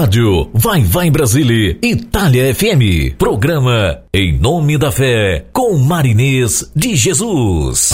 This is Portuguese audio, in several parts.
Rádio Vai Vai Brasília Itália FM. Programa Em Nome da Fé com Marinês de Jesus.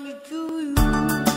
money to you.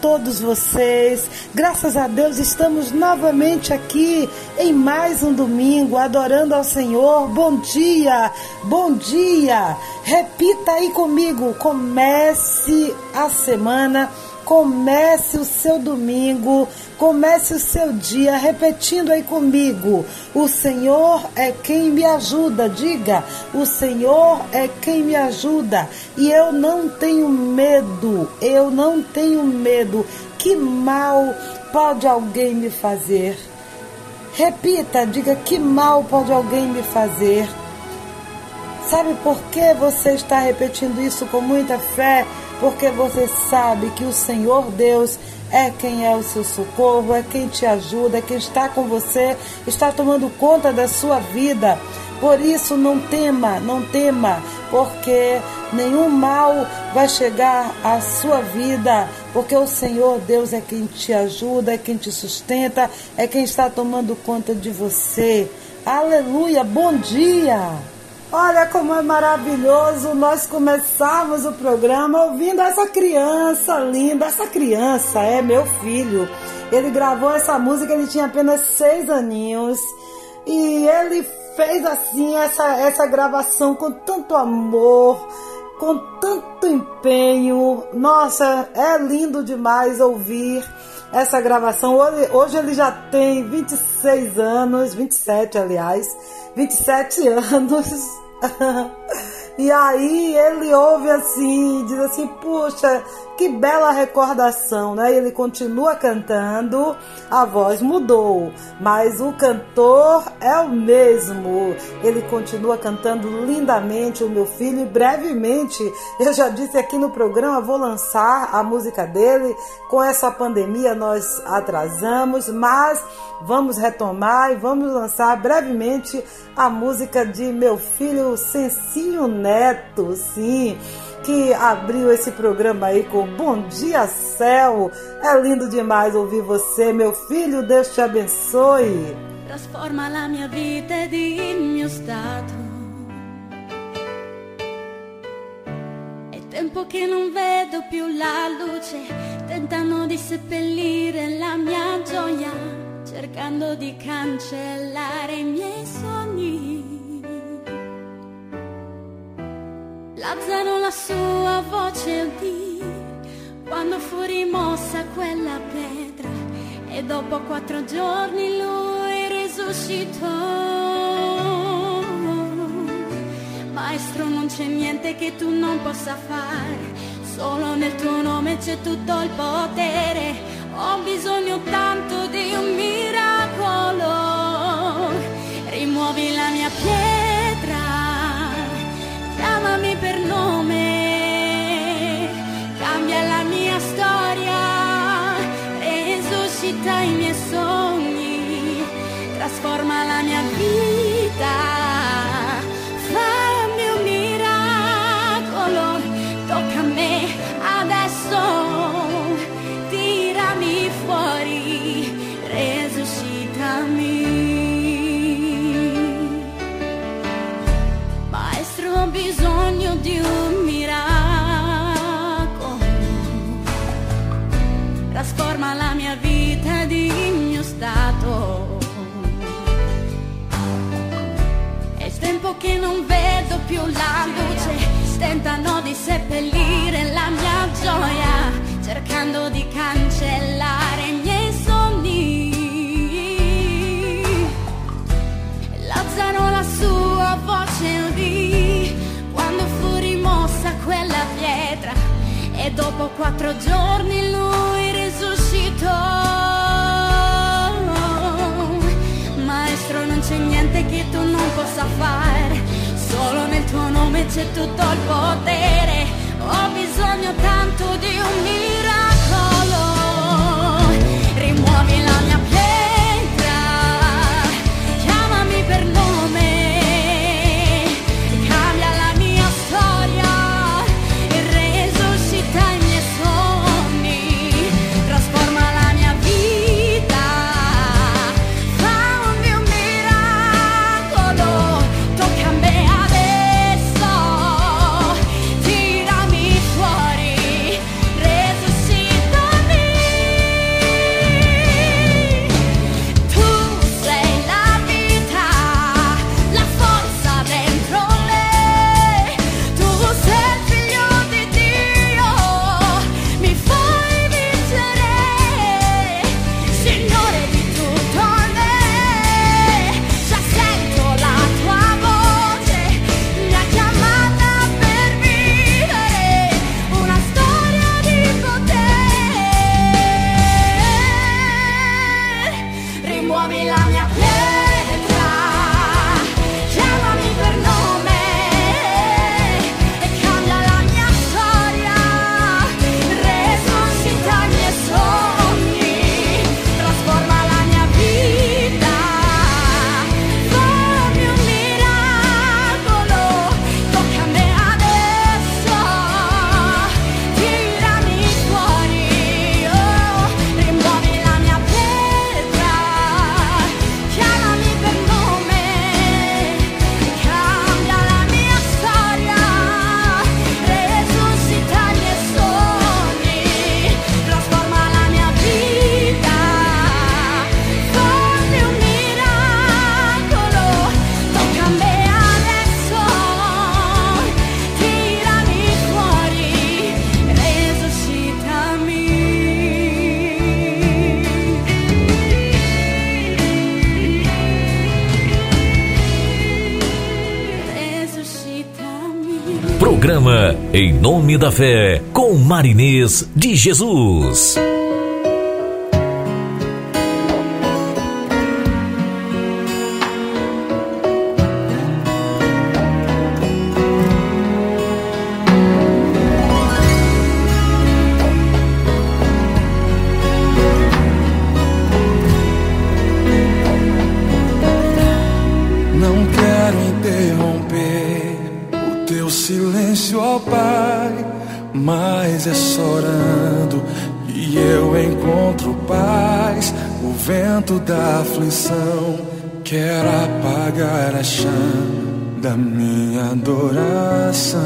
Todos vocês? Graças a Deus estamos novamente aqui em mais um domingo adorando ao Senhor. Bom dia! Bom dia! Repita aí comigo. Comece a semana Comece o seu domingo, comece o seu dia repetindo aí comigo: O Senhor é quem me ajuda. Diga: O Senhor é quem me ajuda. E eu não tenho medo, eu não tenho medo. Que mal pode alguém me fazer? Repita, diga: Que mal pode alguém me fazer? Sabe por que você está repetindo isso com muita fé? Porque você sabe que o Senhor Deus é quem é o seu socorro, é quem te ajuda, é quem está com você, está tomando conta da sua vida. Por isso, não tema, não tema, porque nenhum mal vai chegar à sua vida, porque o Senhor Deus é quem te ajuda, é quem te sustenta, é quem está tomando conta de você. Aleluia, bom dia! Olha como é maravilhoso nós começarmos o programa ouvindo essa criança linda. Essa criança é meu filho. Ele gravou essa música, ele tinha apenas seis aninhos. E ele fez assim essa, essa gravação com tanto amor, com tanto empenho. Nossa, é lindo demais ouvir essa gravação. Hoje, hoje ele já tem 26 anos, 27 aliás, 27 anos. e aí ele ouve assim, diz assim, puxa, que bela recordação, né? Ele continua cantando, a voz mudou, mas o cantor é o mesmo. Ele continua cantando lindamente o meu filho e brevemente, eu já disse aqui no programa, vou lançar a música dele. Com essa pandemia nós atrasamos, mas vamos retomar e vamos lançar brevemente a música de meu filho Sensinho Neto, sim que abriu esse programa aí com Bom Dia Céu. É lindo demais ouvir você, meu filho. Deus te abençoe. Trasforma la mia vita di mio stato. È tempo che non vedo più la luce, tentano di seppellire la mia gioia, cercando di cancellare i miei sogni. Lazzaro la sua voce udì quando fu rimossa quella pietra e dopo quattro giorni lui risuscitò. Maestro non c'è niente che tu non possa fare, solo nel tuo nome c'è tutto il potere. Ho bisogno tanto di un miracolo, rimuovi la mia pietra resuscita i che non vedo più la luce. Tentano di seppellire la mia gioia, cercando di cancellare i miei sogni. Lazzaro la sua voce udì quando fu rimossa quella pietra e dopo quattro giorni lui risuscitò. Niente che tu non possa fare, solo nel tuo nome c'è tutto il potere. Ho bisogno tanto di un miracolo, nome da fé, com Marinês de Jesus. aflição, quer apagar a chama da minha adoração.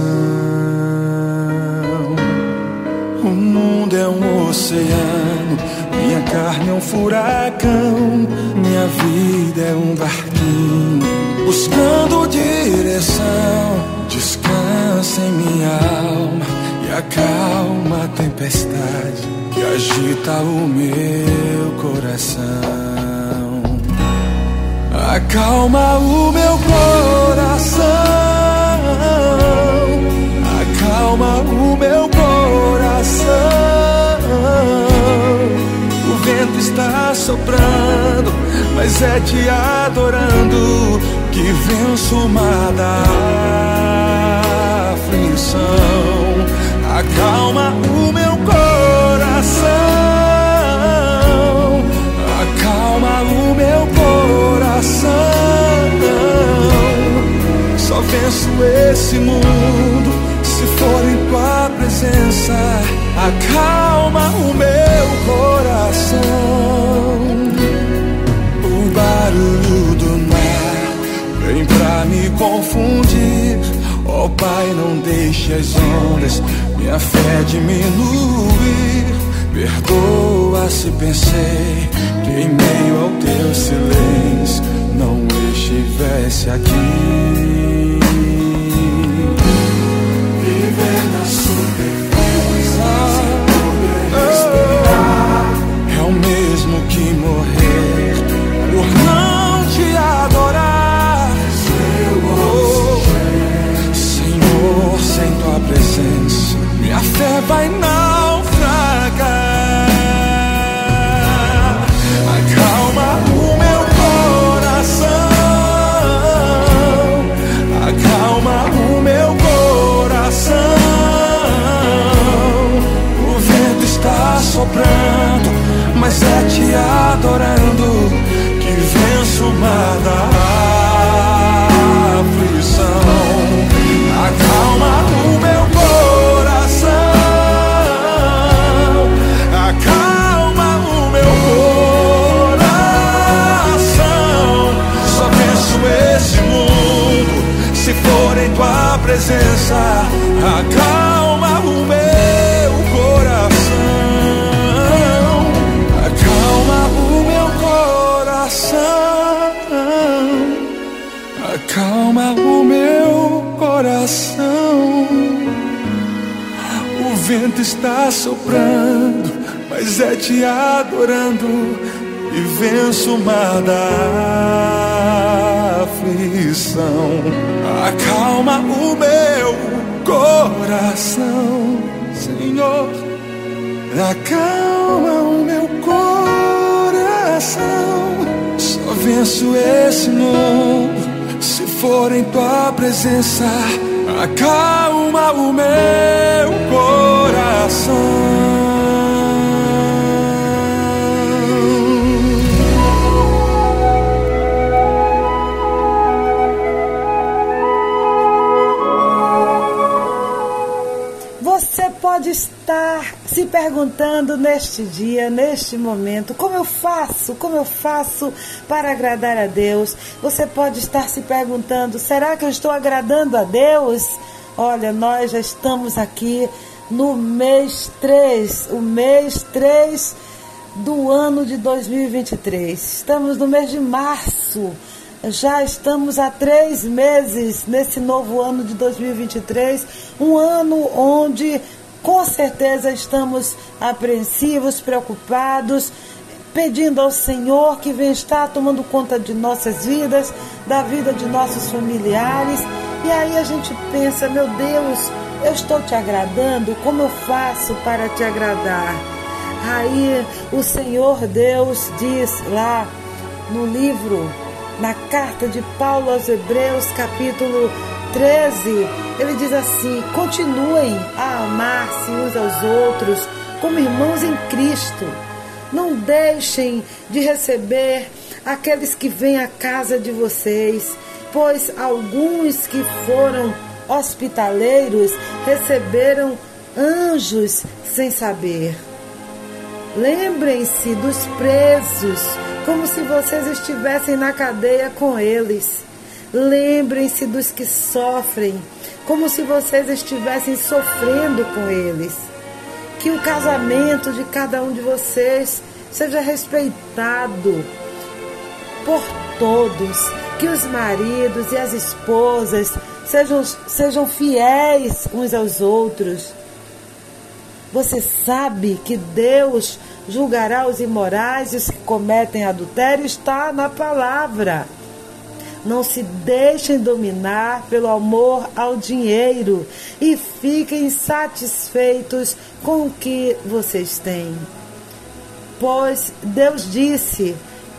O mundo é um oceano, minha carne é um furacão, minha vida é um barquinho buscando direção. Descansa em minha alma e acalma a tempestade que agita o meu coração. Acalma o meu coração. Acalma o meu coração. O vento está soprando, mas é te adorando que venço uma da aflição. Acalma o meu coração. venço esse mundo se for em tua presença. Acalma o meu coração. O barulho do mar vem pra me confundir. Ó oh, Pai, não deixe as ondas minha fé diminuir. Perdoa se pensei que em meio ao teu silêncio não estivesse aqui. É o mesmo que morrer por não te adorar. Senhor, sem tua presença, minha fé vai na adorando, que venço o a da aflição. Acalma o meu coração, acalma o meu coração. Só penso esse mundo se for em tua presença. Acalma vento está soprando, mas é te adorando e venço o mar da aflição. Acalma o meu coração, Senhor. Acalma o meu coração. Só venço esse mundo se for em tua presença. Acalma acalma o meu coração. Você pode estar se perguntando neste dia, neste momento, como eu faço, como eu faço para agradar a Deus? Você pode estar se perguntando, será que eu estou agradando a Deus? Olha, nós já estamos aqui no mês 3, o mês 3 do ano de 2023. Estamos no mês de março. Já estamos há três meses nesse novo ano de 2023, um ano onde com certeza estamos apreensivos, preocupados, pedindo ao Senhor que vem estar tomando conta de nossas vidas, da vida de nossos familiares. E aí a gente pensa, meu Deus, eu estou te agradando, como eu faço para te agradar? Aí o Senhor Deus diz lá no livro, na carta de Paulo aos Hebreus, capítulo 13, ele diz assim: continuem a amar-se uns aos outros como irmãos em Cristo. Não deixem de receber aqueles que vêm à casa de vocês, pois alguns que foram hospitaleiros receberam anjos sem saber. Lembrem-se dos presos, como se vocês estivessem na cadeia com eles. Lembrem-se dos que sofrem, como se vocês estivessem sofrendo com eles. Que o casamento de cada um de vocês seja respeitado por todos. Que os maridos e as esposas sejam, sejam fiéis uns aos outros. Você sabe que Deus julgará os imorais e os que cometem adultério, está na palavra. Não se deixem dominar pelo amor ao dinheiro e fiquem satisfeitos com o que vocês têm. Pois Deus disse: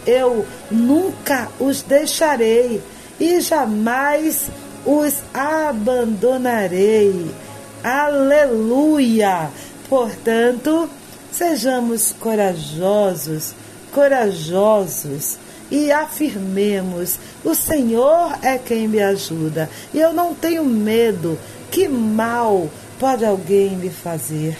Eu nunca os deixarei e jamais os abandonarei. Aleluia! Portanto, sejamos corajosos, corajosos e afirmemos: o Senhor é quem me ajuda e eu não tenho medo. Que mal pode alguém me fazer?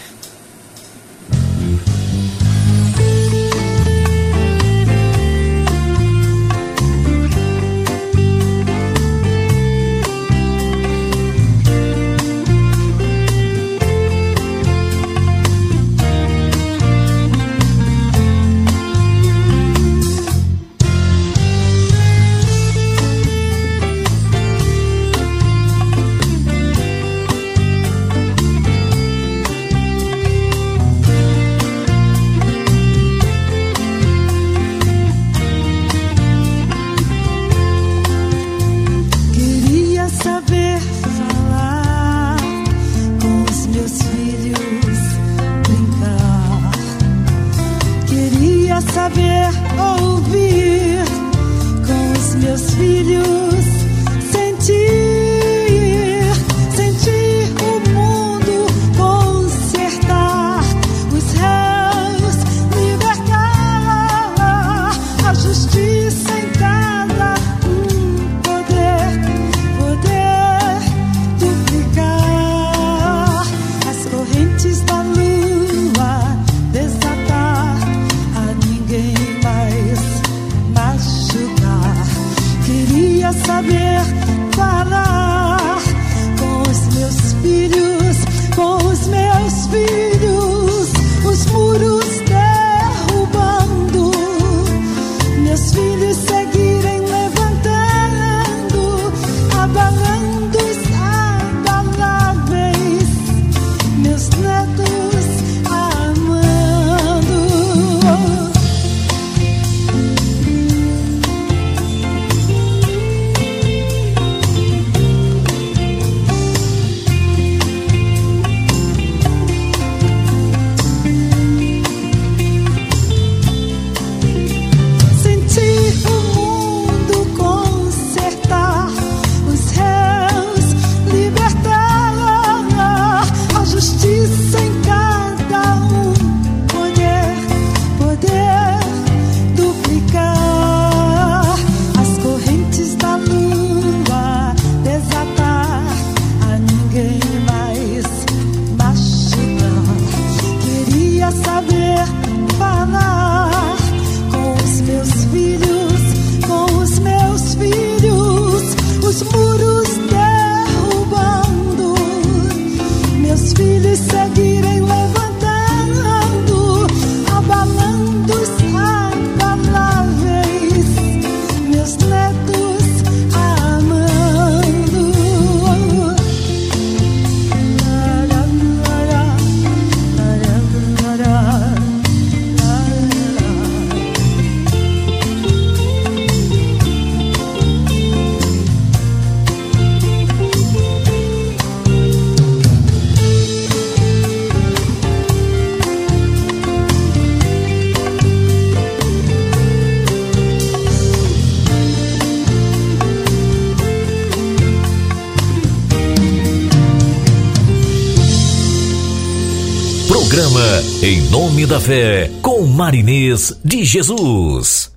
Programa Em Nome da Fé, com Marinês de Jesus.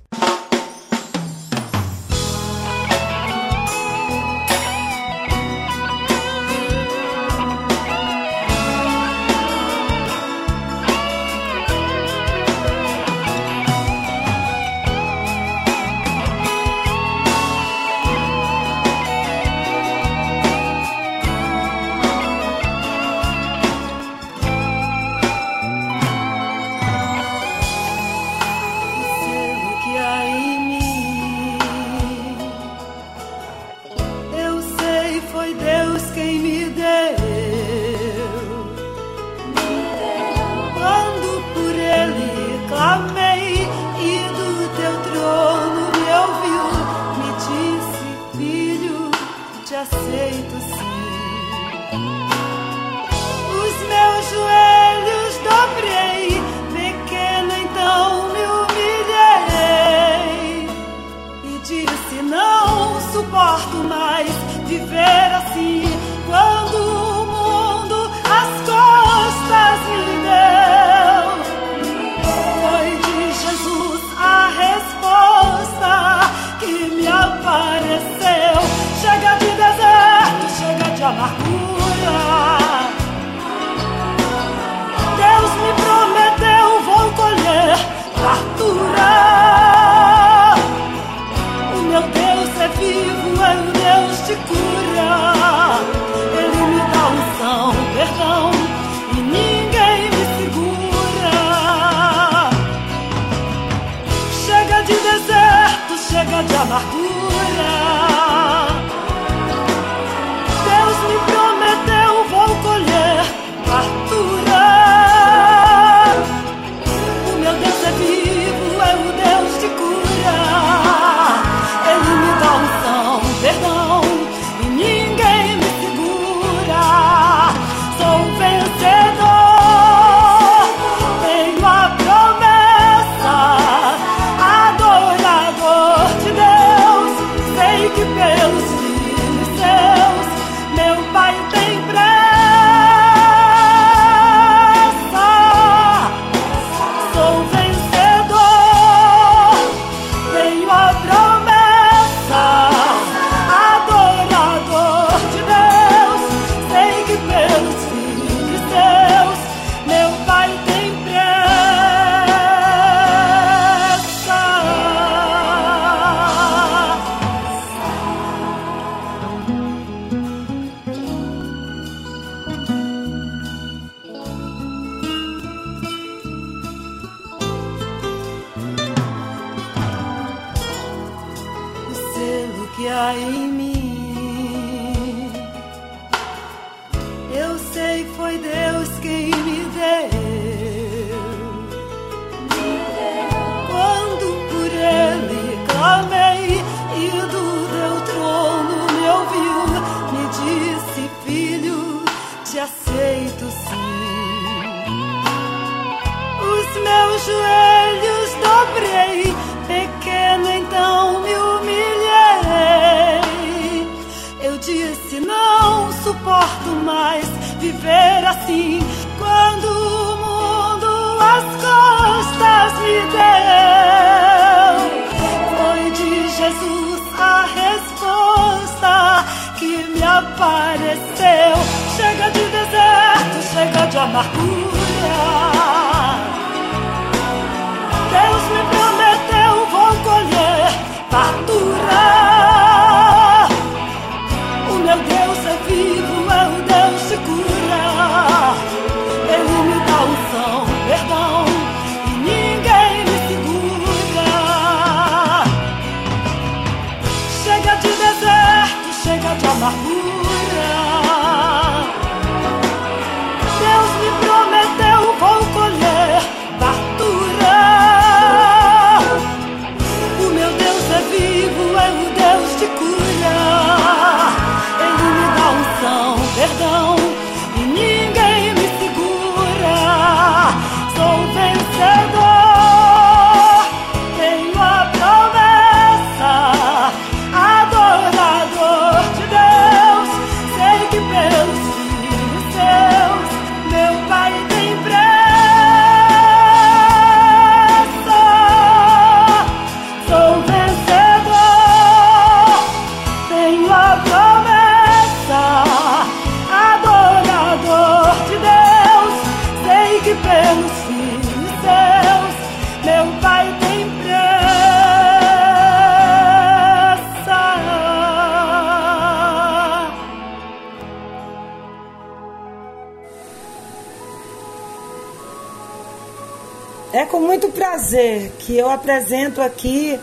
Aqui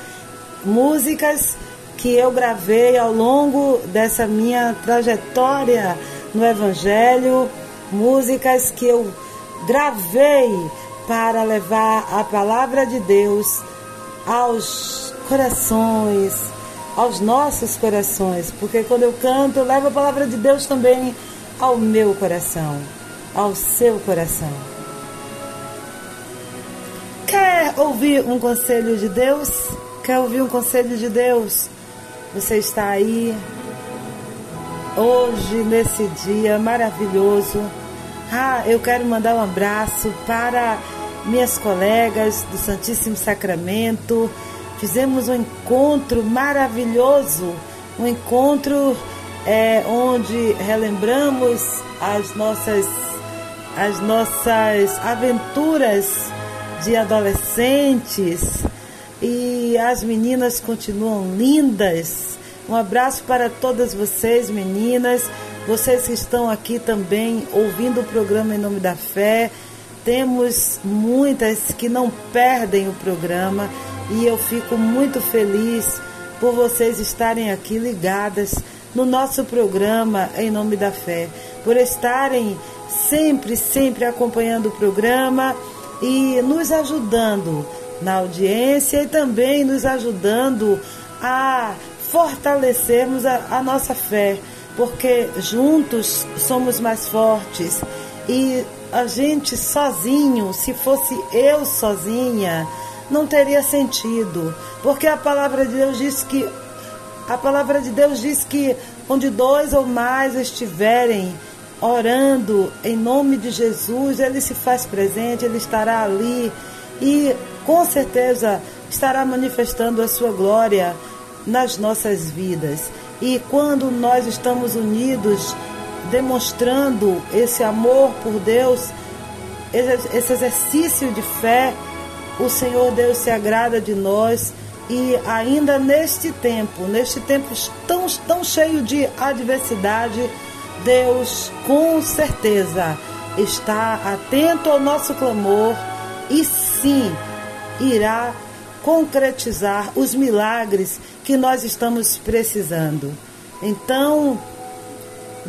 músicas que eu gravei ao longo dessa minha trajetória no Evangelho, músicas que eu gravei para levar a palavra de Deus aos corações, aos nossos corações, porque quando eu canto, eu levo a palavra de Deus também ao meu coração, ao seu coração. Quer ouvir um conselho de Deus? Quer ouvir um conselho de Deus? Você está aí hoje, nesse dia maravilhoso. Ah, eu quero mandar um abraço para minhas colegas do Santíssimo Sacramento. Fizemos um encontro maravilhoso, um encontro é, onde relembramos as nossas, as nossas aventuras de adolescentes e as meninas continuam lindas. Um abraço para todas vocês, meninas, vocês que estão aqui também ouvindo o programa Em Nome da Fé. Temos muitas que não perdem o programa e eu fico muito feliz por vocês estarem aqui ligadas no nosso programa Em Nome da Fé, por estarem sempre, sempre acompanhando o programa e nos ajudando na audiência e também nos ajudando a fortalecermos a, a nossa fé, porque juntos somos mais fortes. E a gente sozinho, se fosse eu sozinha, não teria sentido, porque a palavra de Deus diz que a palavra de Deus diz que onde dois ou mais estiverem orando em nome de Jesus, ele se faz presente, ele estará ali e com certeza estará manifestando a sua glória nas nossas vidas. E quando nós estamos unidos, demonstrando esse amor por Deus, esse exercício de fé, o Senhor Deus se agrada de nós e ainda neste tempo, neste tempo tão, tão cheio de adversidade, Deus com certeza está atento ao nosso clamor e sim irá concretizar os milagres que nós estamos precisando. Então,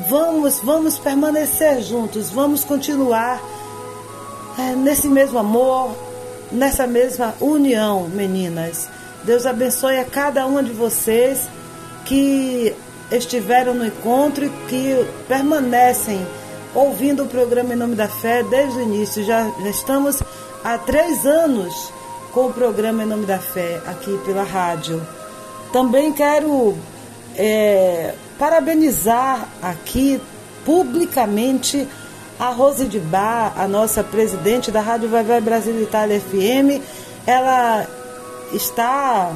vamos, vamos permanecer juntos, vamos continuar é, nesse mesmo amor, nessa mesma união, meninas. Deus abençoe a cada uma de vocês que estiveram no encontro e que permanecem ouvindo o programa Em Nome da Fé desde o início. Já, já estamos há três anos com o programa Em Nome da Fé aqui pela rádio. Também quero é, parabenizar aqui publicamente a Rose de Bar, a nossa presidente da Rádio Vai Vai Brasil Itália FM. Ela está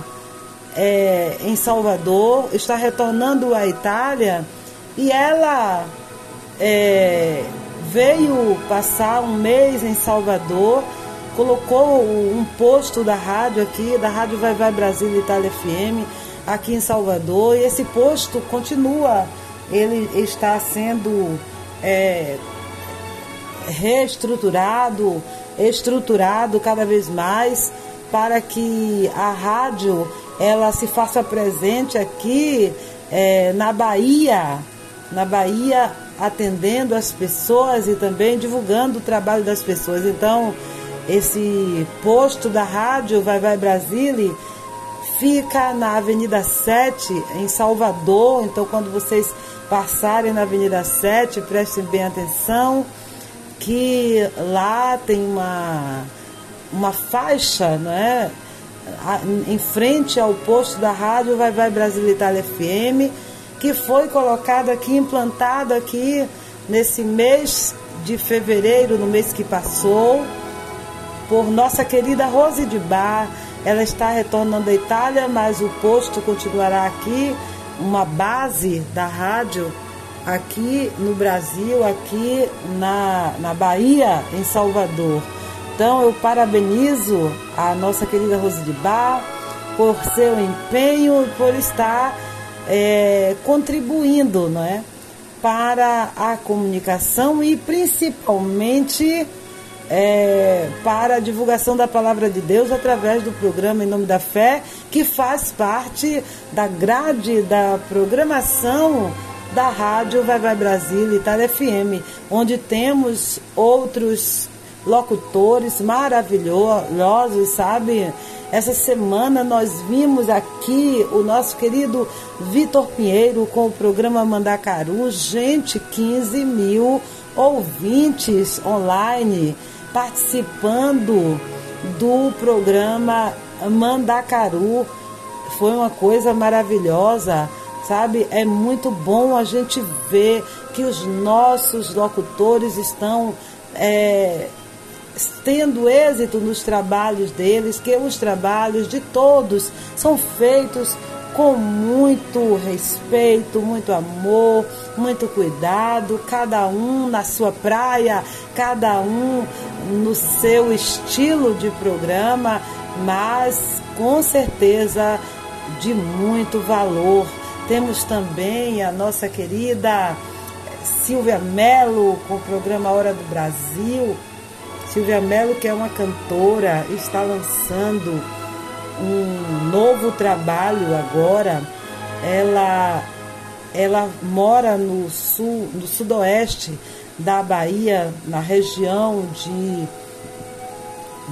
é, em Salvador, está retornando à Itália e ela é, veio passar um mês em Salvador colocou um posto da rádio aqui, da Rádio Vai Vai Brasil Itália FM, aqui em Salvador, e esse posto continua, ele está sendo é, reestruturado, estruturado cada vez mais para que a rádio ela se faça presente aqui é, na Bahia, na Bahia atendendo as pessoas e também divulgando o trabalho das pessoas. Então, esse posto da rádio Vai Vai Brasília fica na Avenida 7, em Salvador. Então, quando vocês passarem na Avenida 7, prestem bem atenção que lá tem uma, uma faixa, não é? Em frente ao posto da rádio Vai Vai Brasília Itália FM, que foi colocado aqui, implantado aqui nesse mês de fevereiro, no mês que passou por nossa querida Rose de Bar. Ela está retornando à Itália, mas o posto continuará aqui, uma base da rádio aqui no Brasil, aqui na, na Bahia, em Salvador. Então eu parabenizo a nossa querida Rose de Bar por seu empenho, por estar é, contribuindo não é, para a comunicação e principalmente é, para a divulgação da palavra de Deus através do programa Em Nome da Fé, que faz parte da grade da programação da rádio Vai Vai Brasil Itália FM, onde temos outros locutores maravilhosos, sabe? Essa semana nós vimos aqui o nosso querido Vitor Pinheiro com o programa Mandacaru. Gente, 15 mil ouvintes online participando do programa Mandacaru. Foi uma coisa maravilhosa, sabe? É muito bom a gente ver que os nossos locutores estão é, tendo êxito nos trabalhos deles, que os trabalhos de todos são feitos com muito respeito, muito amor, muito cuidado, cada um na sua praia, cada um no seu estilo de programa, mas com certeza de muito valor. Temos também a nossa querida Silvia Mello com o programa Hora do Brasil. Silvia Mello, que é uma cantora, está lançando um novo trabalho agora. Ela, ela mora no sul, no sudoeste da Bahia, na região de,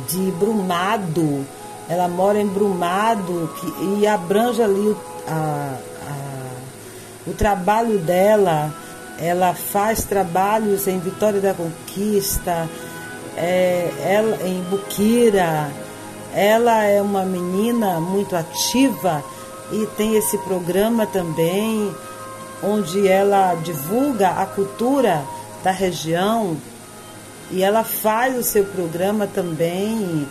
de Brumado. Ela mora em Brumado que, e abrange ali a, a, o trabalho dela. Ela faz trabalhos em Vitória da Conquista, é, ela, em Buquira ela é uma menina muito ativa e tem esse programa também, onde ela divulga a cultura da região e ela faz o seu programa também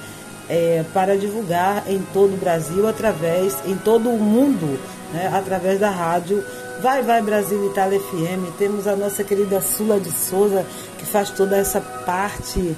é, para divulgar em todo o Brasil, através, em todo o mundo, né, através da rádio Vai Vai Brasil Itália FM. Temos a nossa querida Sula de Souza, que faz toda essa parte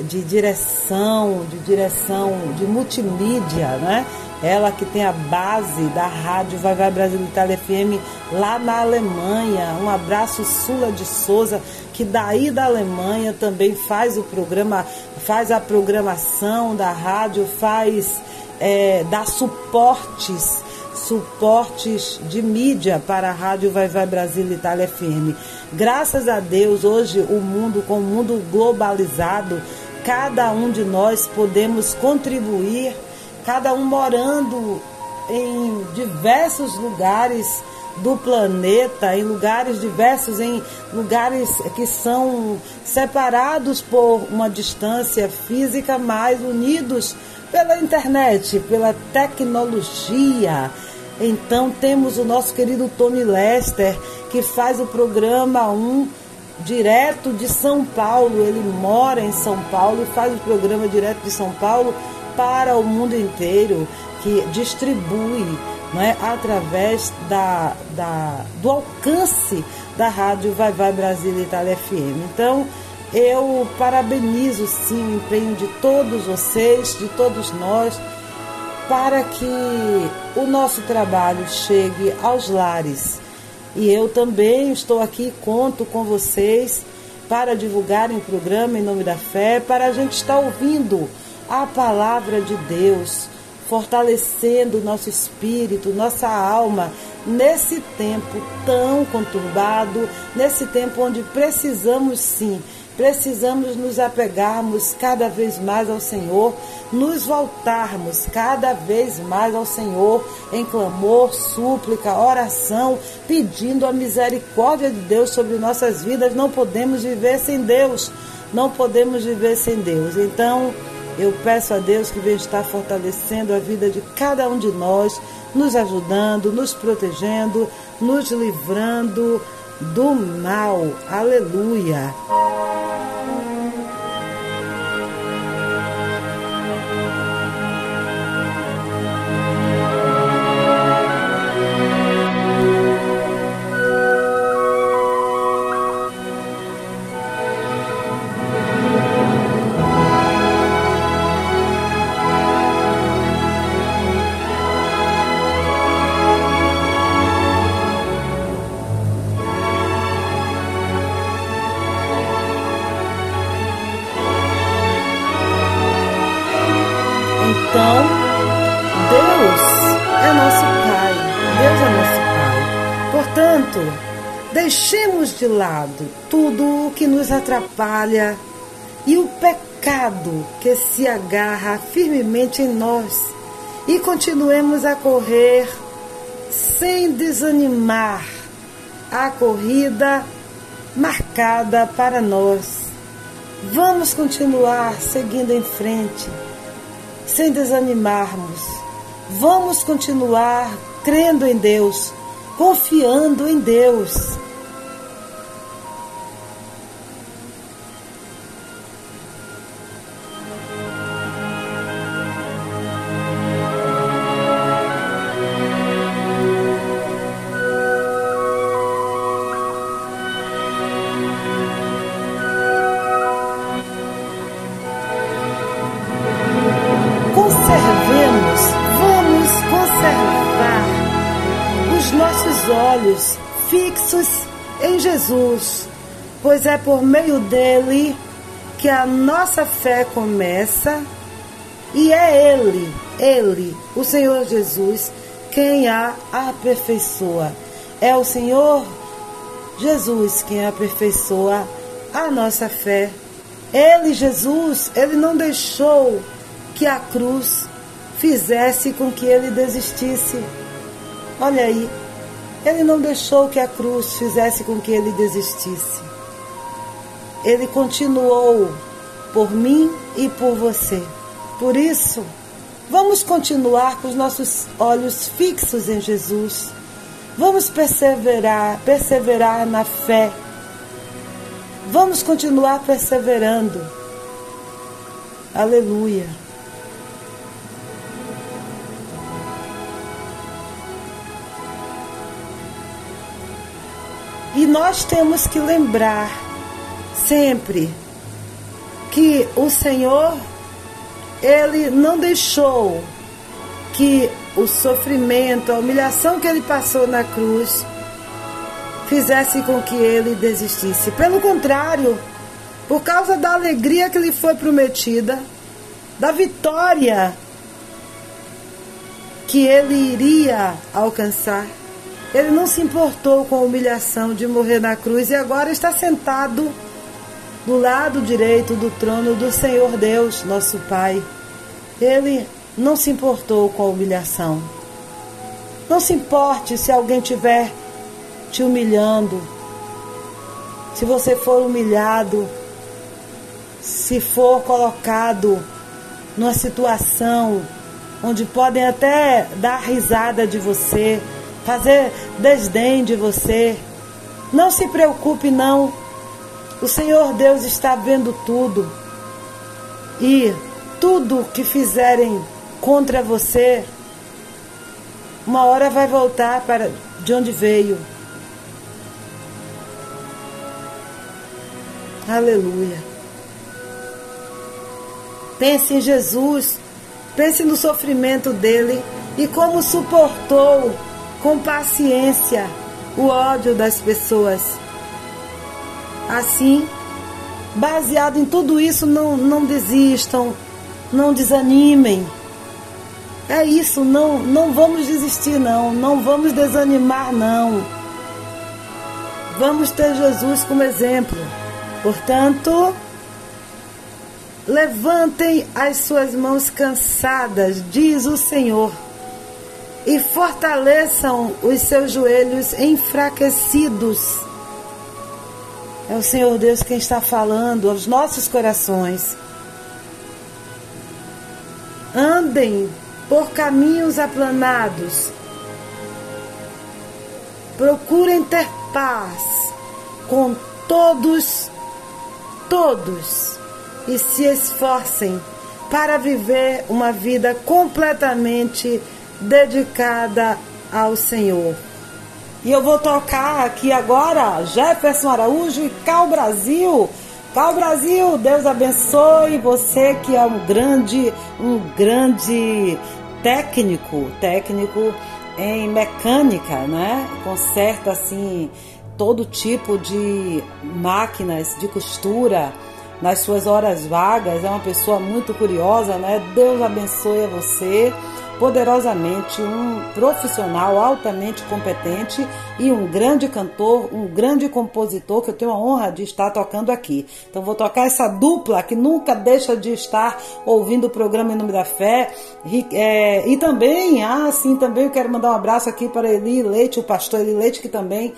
de direção, de direção de multimídia, né? Ela que tem a base da rádio Vai Vai Brasil Itália FM lá na Alemanha. Um abraço Sula de Souza, que daí da Alemanha também faz o programa, faz a programação da rádio, faz é, dá suportes suportes de mídia para a Rádio Vai Vai Brasil Itália FM. Graças a Deus, hoje o mundo, com o mundo globalizado, cada um de nós podemos contribuir, cada um morando em diversos lugares do planeta, em lugares diversos, em lugares que são separados por uma distância física, mas unidos pela internet, pela tecnologia. Então temos o nosso querido Tony Lester, que faz o programa 1 direto de São Paulo. Ele mora em São Paulo e faz o programa direto de São Paulo para o mundo inteiro, que distribui né, através da, da, do alcance da rádio Vai Vai Brasil Itália FM. Então, eu parabenizo sim o empenho de todos vocês, de todos nós, para que o nosso trabalho chegue aos lares. E eu também estou aqui, conto com vocês para divulgarem o programa em nome da fé, para a gente estar ouvindo a palavra de Deus, fortalecendo nosso espírito, nossa alma, nesse tempo tão conturbado, nesse tempo onde precisamos sim precisamos nos apegarmos cada vez mais ao Senhor, nos voltarmos cada vez mais ao Senhor em clamor, súplica, oração, pedindo a misericórdia de Deus sobre nossas vidas. Não podemos viver sem Deus, não podemos viver sem Deus. Então, eu peço a Deus que venha estar fortalecendo a vida de cada um de nós, nos ajudando, nos protegendo, nos livrando do mal. Aleluia. Lado tudo o que nos atrapalha e o pecado que se agarra firmemente em nós e continuemos a correr sem desanimar a corrida marcada para nós. Vamos continuar seguindo em frente, sem desanimarmos. Vamos continuar crendo em Deus, confiando em Deus. Pois é por meio dele que a nossa fé começa e é Ele, Ele, o Senhor Jesus, quem a aperfeiçoa. É o Senhor Jesus quem aperfeiçoa a nossa fé. Ele, Jesus, ele não deixou que a cruz fizesse com que ele desistisse. Olha aí, ele não deixou que a cruz fizesse com que ele desistisse. Ele continuou por mim e por você. Por isso, vamos continuar com os nossos olhos fixos em Jesus. Vamos perseverar, perseverar na fé. Vamos continuar perseverando. Aleluia. E nós temos que lembrar sempre que o Senhor, Ele não deixou que o sofrimento, a humilhação que Ele passou na cruz, fizesse com que Ele desistisse. Pelo contrário, por causa da alegria que lhe foi prometida, da vitória que Ele iria alcançar, ele não se importou com a humilhação de morrer na cruz e agora está sentado do lado direito do trono do Senhor Deus, nosso Pai. Ele não se importou com a humilhação. Não se importe se alguém estiver te humilhando, se você for humilhado, se for colocado numa situação onde podem até dar risada de você, fazer desdém de você. Não se preocupe, não. O Senhor Deus está vendo tudo. E tudo que fizerem contra você, uma hora vai voltar para de onde veio. Aleluia. Pense em Jesus, pense no sofrimento dele e como suportou com paciência o ódio das pessoas. Assim, baseado em tudo isso, não, não desistam, não desanimem. É isso, não, não vamos desistir, não, não vamos desanimar, não. Vamos ter Jesus como exemplo. Portanto, levantem as suas mãos cansadas, diz o Senhor e fortaleçam os seus joelhos enfraquecidos. É o Senhor Deus quem está falando aos nossos corações. Andem por caminhos aplanados. Procurem ter paz com todos, todos, e se esforcem para viver uma vida completamente dedicada ao Senhor. E eu vou tocar aqui agora Jefferson Araújo e Cal Brasil. Cal Brasil, Deus abençoe você que é um grande, um grande técnico, técnico em mecânica, né? Conserta assim todo tipo de máquinas de costura, nas suas horas vagas, é uma pessoa muito curiosa, né? Deus abençoe a você poderosamente, um profissional altamente competente e um grande cantor, um grande compositor que eu tenho a honra de estar tocando aqui. Então vou tocar essa dupla que nunca deixa de estar ouvindo o programa Em Nome da Fé. E, é, e também, ah, sim, também eu quero mandar um abraço aqui para Eli Leite, o pastor Eli Leite, que também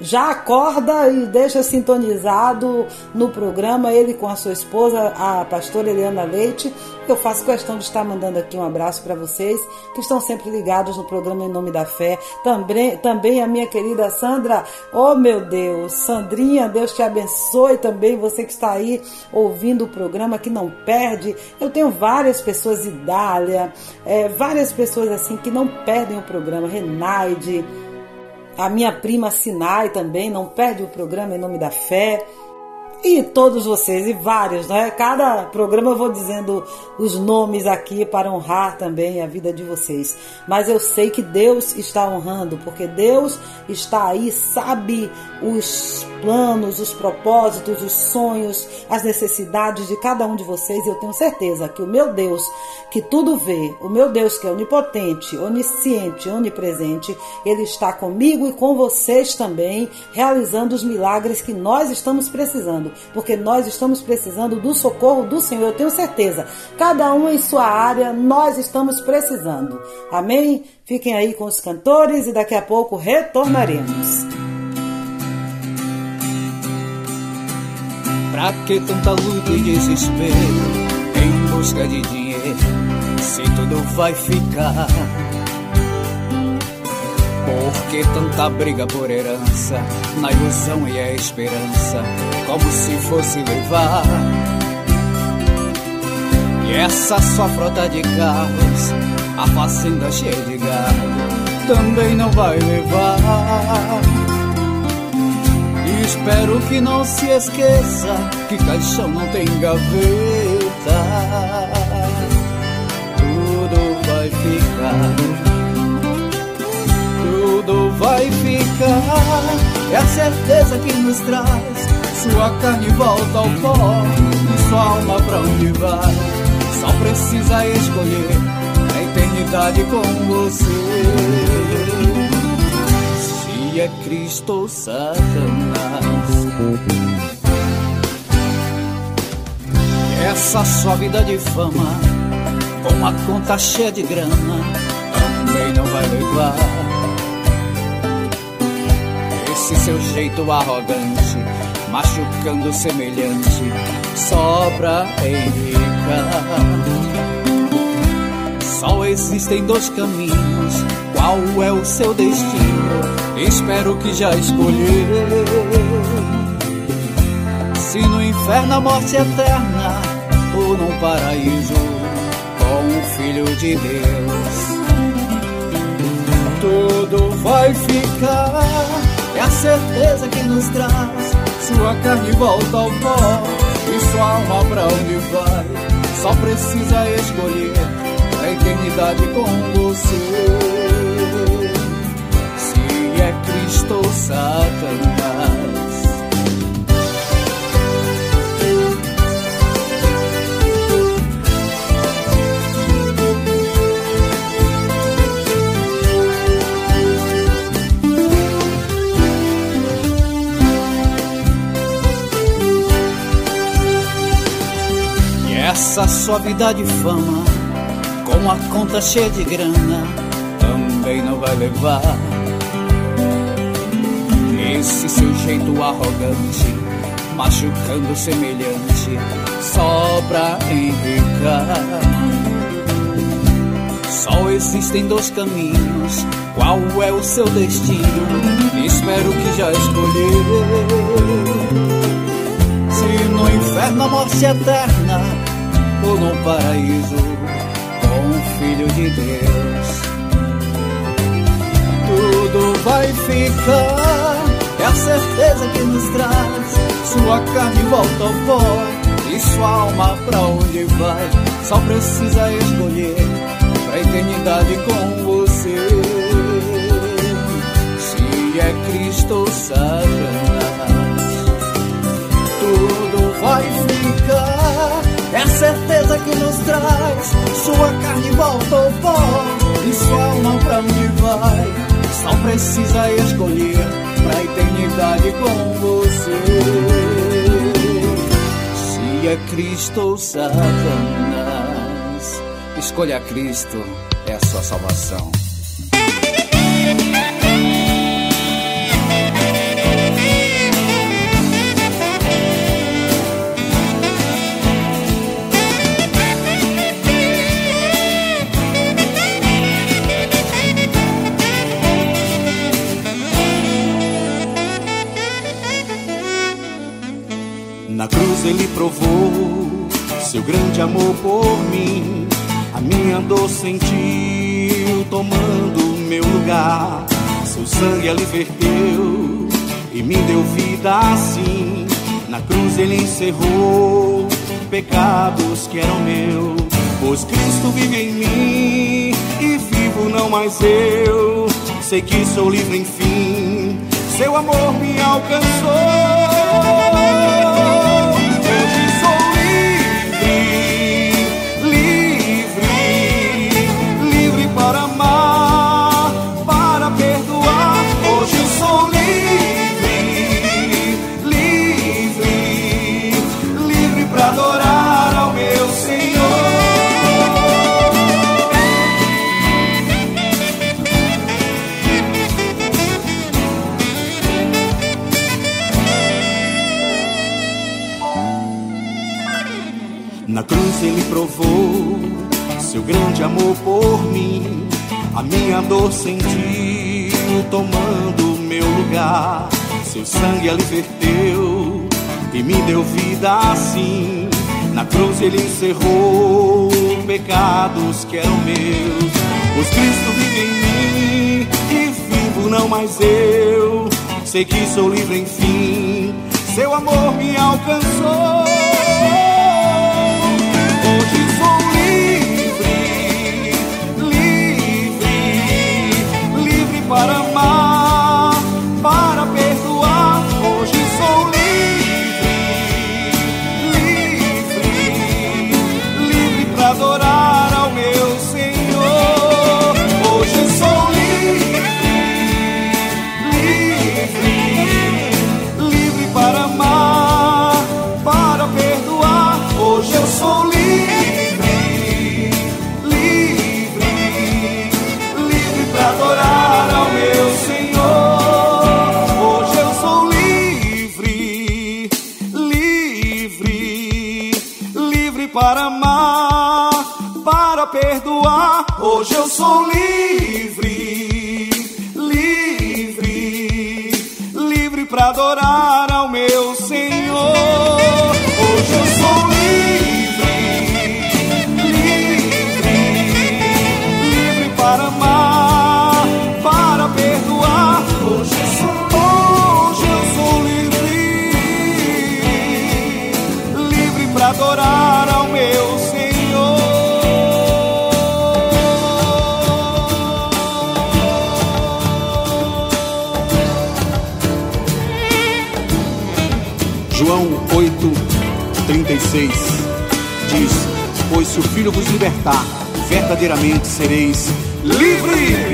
já acorda e deixa sintonizado no programa, ele com a sua esposa, a pastora Eliana Leite. Eu faço questão de estar mandando aqui um abraço para vocês que estão sempre ligados no programa Em Nome da Fé. Também, também a minha querida Sandra, oh meu Deus, Sandrinha, Deus te abençoe também, você que está aí ouvindo o programa, que não perde. Eu tenho várias pessoas, Idália, é, várias pessoas assim que não perdem o programa, Renaide a minha prima Sinai também não perde o programa em nome da fé. E todos vocês, e vários, né? Cada programa eu vou dizendo os nomes aqui para honrar também a vida de vocês. Mas eu sei que Deus está honrando, porque Deus está aí, sabe os planos, os propósitos, os sonhos, as necessidades de cada um de vocês. E eu tenho certeza que o meu Deus, que tudo vê, o meu Deus que é onipotente, onisciente, onipresente, ele está comigo e com vocês também, realizando os milagres que nós estamos precisando, porque nós estamos precisando do socorro do Senhor. Eu tenho certeza, cada um em sua área, nós estamos precisando. Amém? Fiquem aí com os cantores e daqui a pouco retornaremos. Pra que tanta luta e desespero em busca de dinheiro se tudo vai ficar? Por que tanta briga por herança na ilusão e a esperança como se fosse levar? E essa sua frota de carros, a fazenda cheia de gado, também não vai levar. Espero que não se esqueça que caixão não tem gaveta. Tudo vai ficar. Vai ficar. É a certeza que nos traz. Sua carne volta ao pó. E sua alma pra onde vai. Só precisa escolher a eternidade com você é Cristo ou Satanás. Essa sua vida de fama, com uma conta cheia de grana, também não vai levar. Esse seu jeito arrogante, machucando semelhante, só pra enricar. Só existem dois caminhos, qual é o seu destino? Espero que já escolheu. Se no inferno a morte eterna, ou num paraíso com o Filho de Deus. Tudo vai ficar, é a certeza que nos traz. Sua carne volta ao pó e sua alma pra onde vai. Só precisa escolher a eternidade com você é Cristo ou Satanás. Essa sua vida de fama, com a conta cheia de grana, também não vai levar esse seu jeito arrogante, machucando semelhante, só pra enricar. Só existem dois caminhos, qual é o seu destino? Espero que já escolheu. Se no inferno a morte eterna, no paraíso, com o Filho de Deus. Tudo vai ficar é a certeza que nos traz. Sua carne volta ao pó e sua alma pra onde vai. Só precisa escolher pra eternidade com você. Se é Cristo Satanás, tudo vai ficar. Que nos traz. Sua carne volta ao pó e sua alma pra onde vai. Só precisa escolher pra eternidade com você. Se é Cristo ou Satanás, escolha Cristo, é a sua salvação. Seu grande amor por mim. A minha dor sentiu tomando meu lugar. Seu sangue ali verteu e me deu vida assim. Na cruz ele encerrou pecados que eram meus. Pois Cristo vive em mim e vivo não mais eu. Sei que sou livre enfim. Seu amor me alcançou. Ele provou seu grande amor por mim. A minha dor sentiu tomando meu lugar. Seu sangue ali verteu e me deu vida assim. Na cruz ele encerrou pecados que eram meus. Pois Cristo vive em mim e vivo não mais eu. Sei que sou livre enfim. Seu amor me alcançou. Verdadeiramente sereis livres.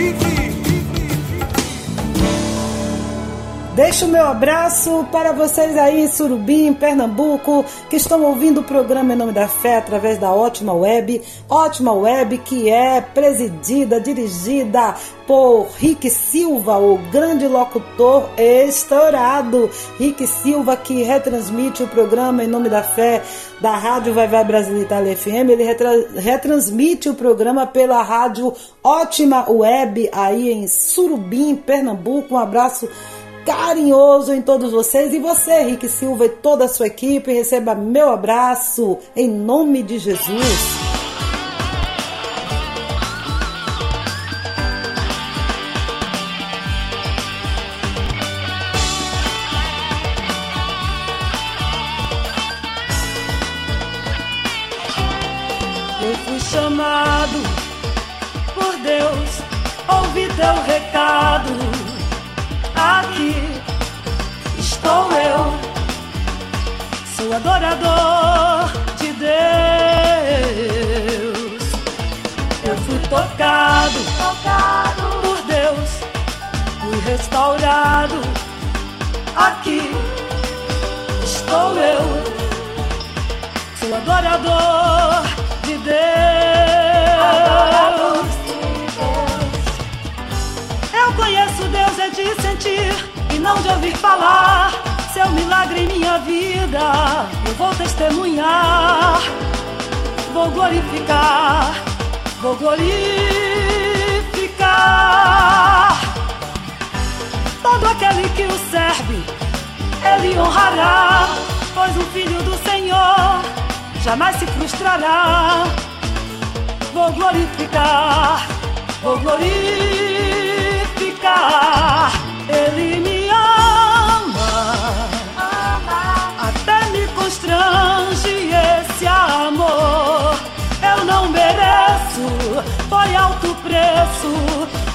Deixo o meu abraço para vocês aí em Surubim, Pernambuco, que estão ouvindo o programa Em Nome da Fé através da Ótima Web. Ótima Web que é presidida, dirigida por Rick Silva, o grande locutor estourado. Rick Silva que retransmite o programa Em Nome da Fé da Rádio Vai Vai Brasil Itália FM. Ele retra retransmite o programa pela rádio Ótima Web aí em Surubim, Pernambuco. Um abraço carinhoso em todos vocês e você, Rick Silva e toda a sua equipe, receba meu abraço em nome de Jesus. Eu fui chamado por Deus, ouvi teu recado. Estou eu, sou adorador de Deus. Eu fui tocado, tocado por Deus, fui restaurado. Aqui estou eu, sou adorador de Deus. Eu conheço Deus é de sentir não de ouvir falar. Seu milagre em minha vida, eu vou testemunhar, vou glorificar, vou glorificar. Todo aquele que o serve, ele honrará, pois o filho do Senhor jamais se frustrará. Vou glorificar, vou glorificar. Ele me foi alto preço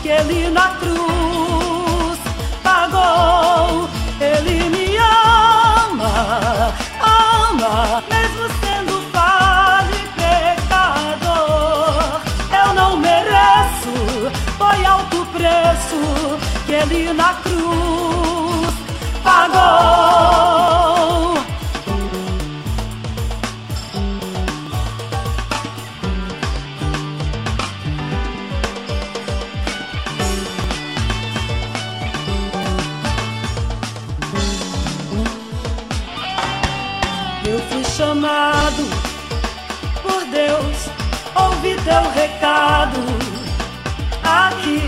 que ele na cruz pagou. Ele me ama, ama, mesmo sendo falho e pecador. Eu não mereço, foi alto preço que ele na cruz Aqui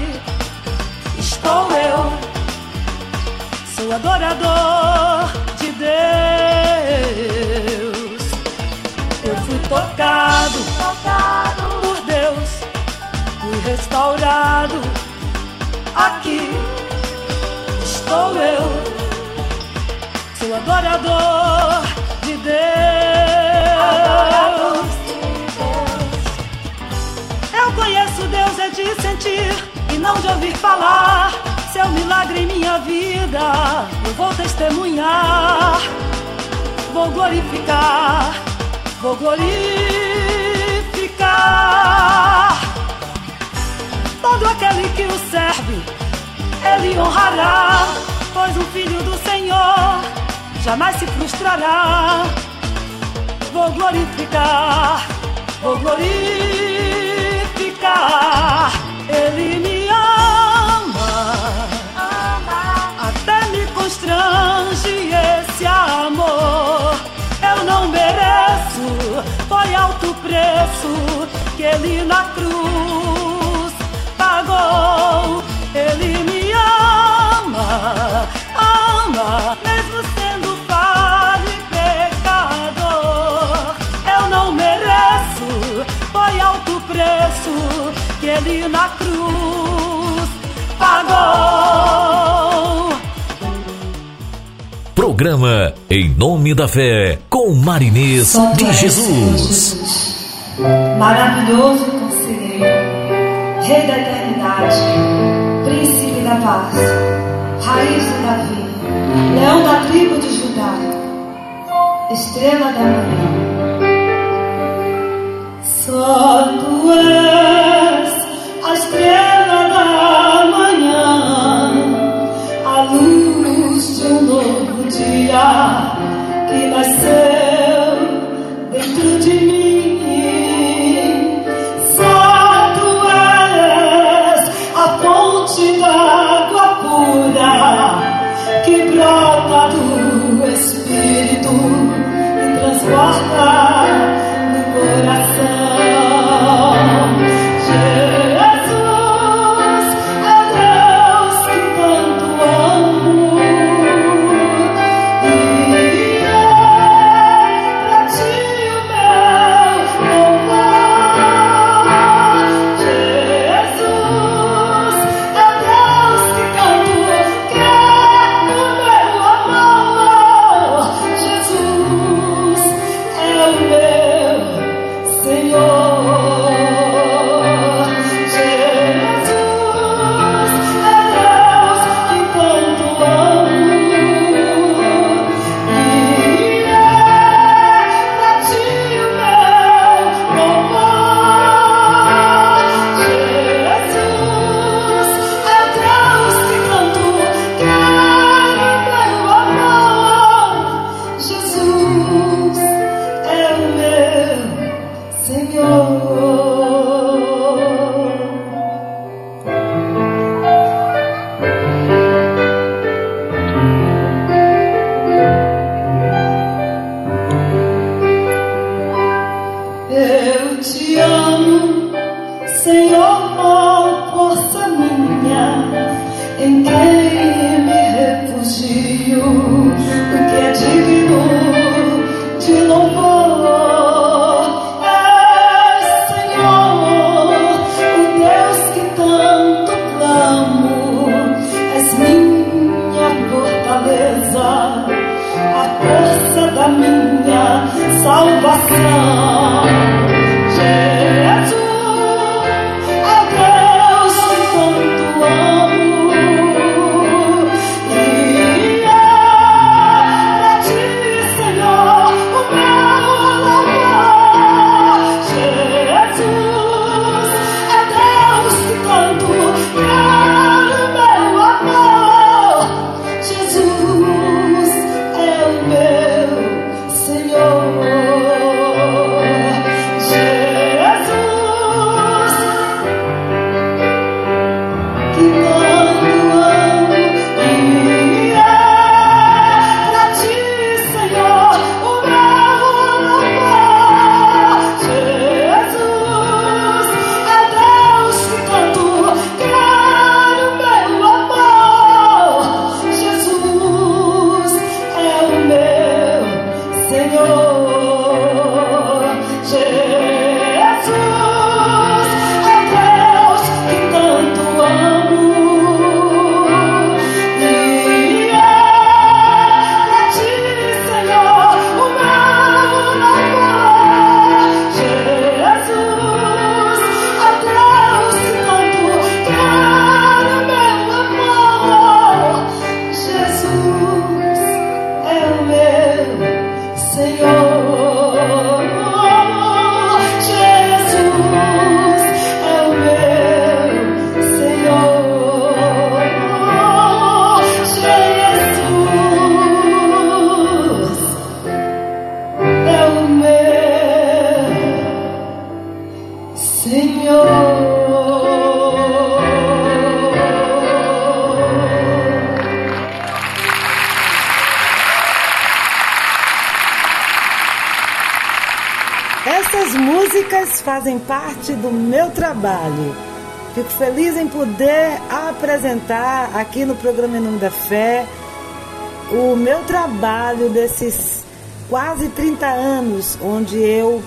estou eu, sou adorador de Deus. Eu fui tocado, tocado por Deus, fui restaurado. Aqui estou eu sou adorador de Deus. Eu de sentir e não de ouvir falar. Seu milagre em minha vida, eu vou testemunhar, vou glorificar, vou glorificar. Todo aquele que o serve, ele honrará, pois o filho do Senhor jamais se frustrará. Vou glorificar, vou glorificar. Ele me ama, até me constrange esse amor. Eu não mereço, foi alto preço que ele na cruz pagou. Ele me ama, ama, ele na cruz pagou. Programa Em Nome da Fé, com Marinês de és, Jesus. Maravilhoso conselheiro, Rei da eternidade, Príncipe da paz, Raiz de Davi, Leão da tribo de Judá, Estrela da manhã. Só tu és que nasceu fazem parte do meu trabalho. Fico feliz em poder apresentar aqui no programa Em Nome da Fé o meu trabalho desses quase 30 anos, onde eu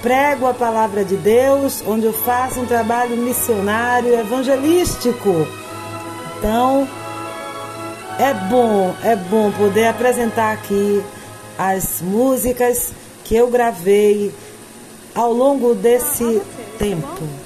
prego a palavra de Deus, onde eu faço um trabalho missionário, evangelístico. Então, é bom, é bom poder apresentar aqui as músicas que eu gravei ao longo desse tempo.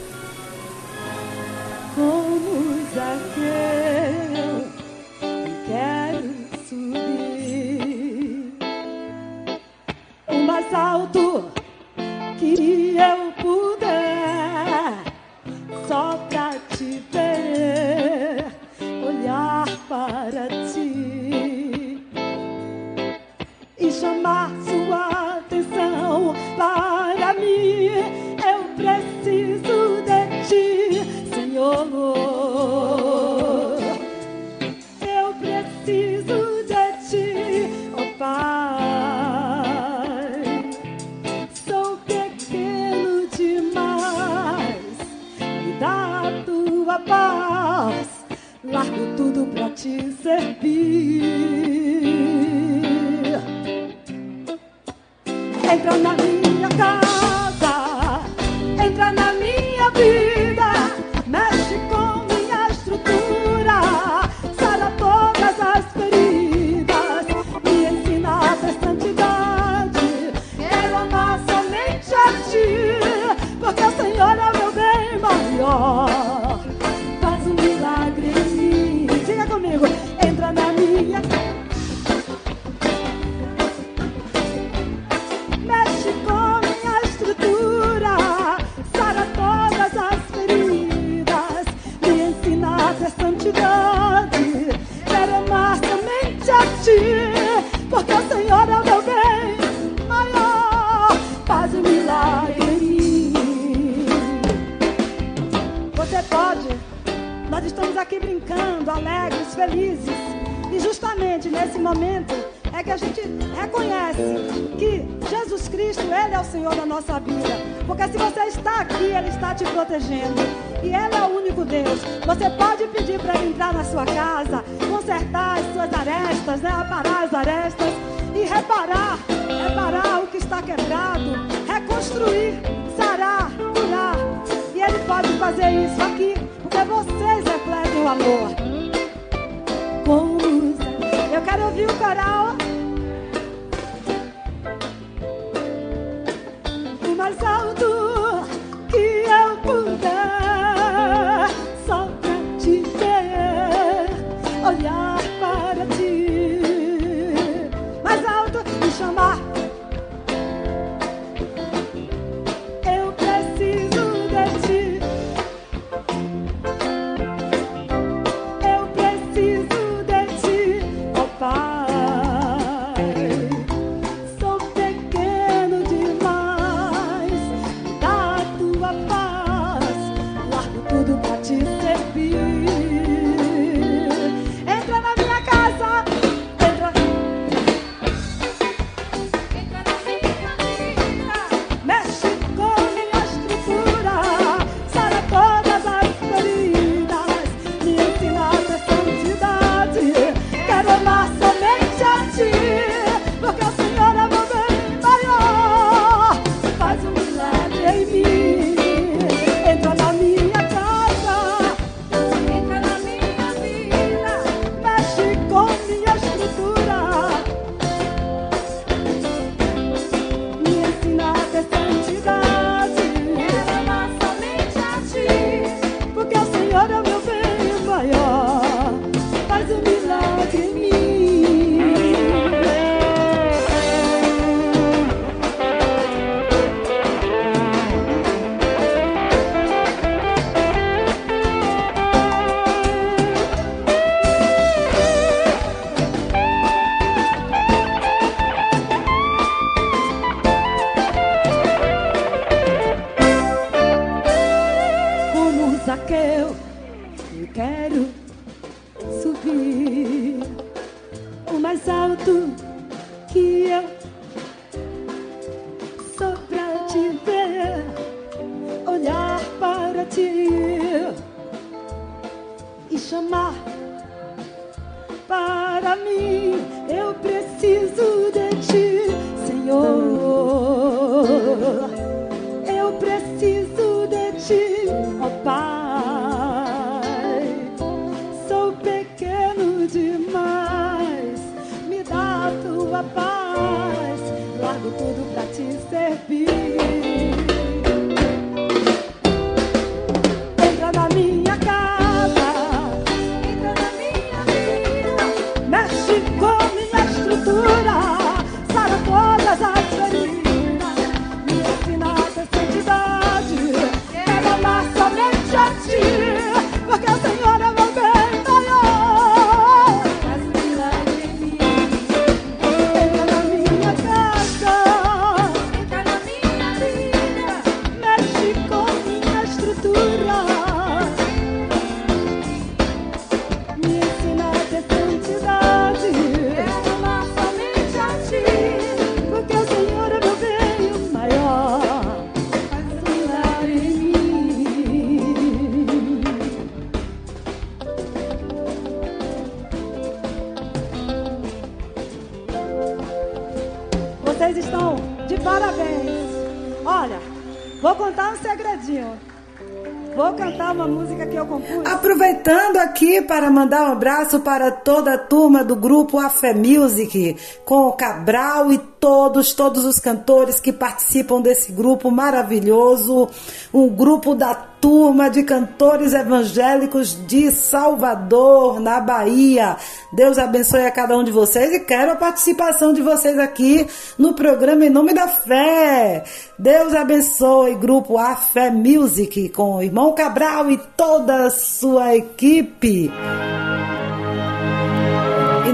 para mandar um abraço para toda a turma do grupo Afé Music, com o Cabral e todos, todos os cantores que participam desse grupo maravilhoso, um grupo da turma de cantores evangélicos de Salvador, na Bahia. Deus abençoe a cada um de vocês e quero a participação de vocês aqui no programa Em Nome da Fé. Deus abençoe grupo A Fé Music com o irmão Cabral e toda a sua equipe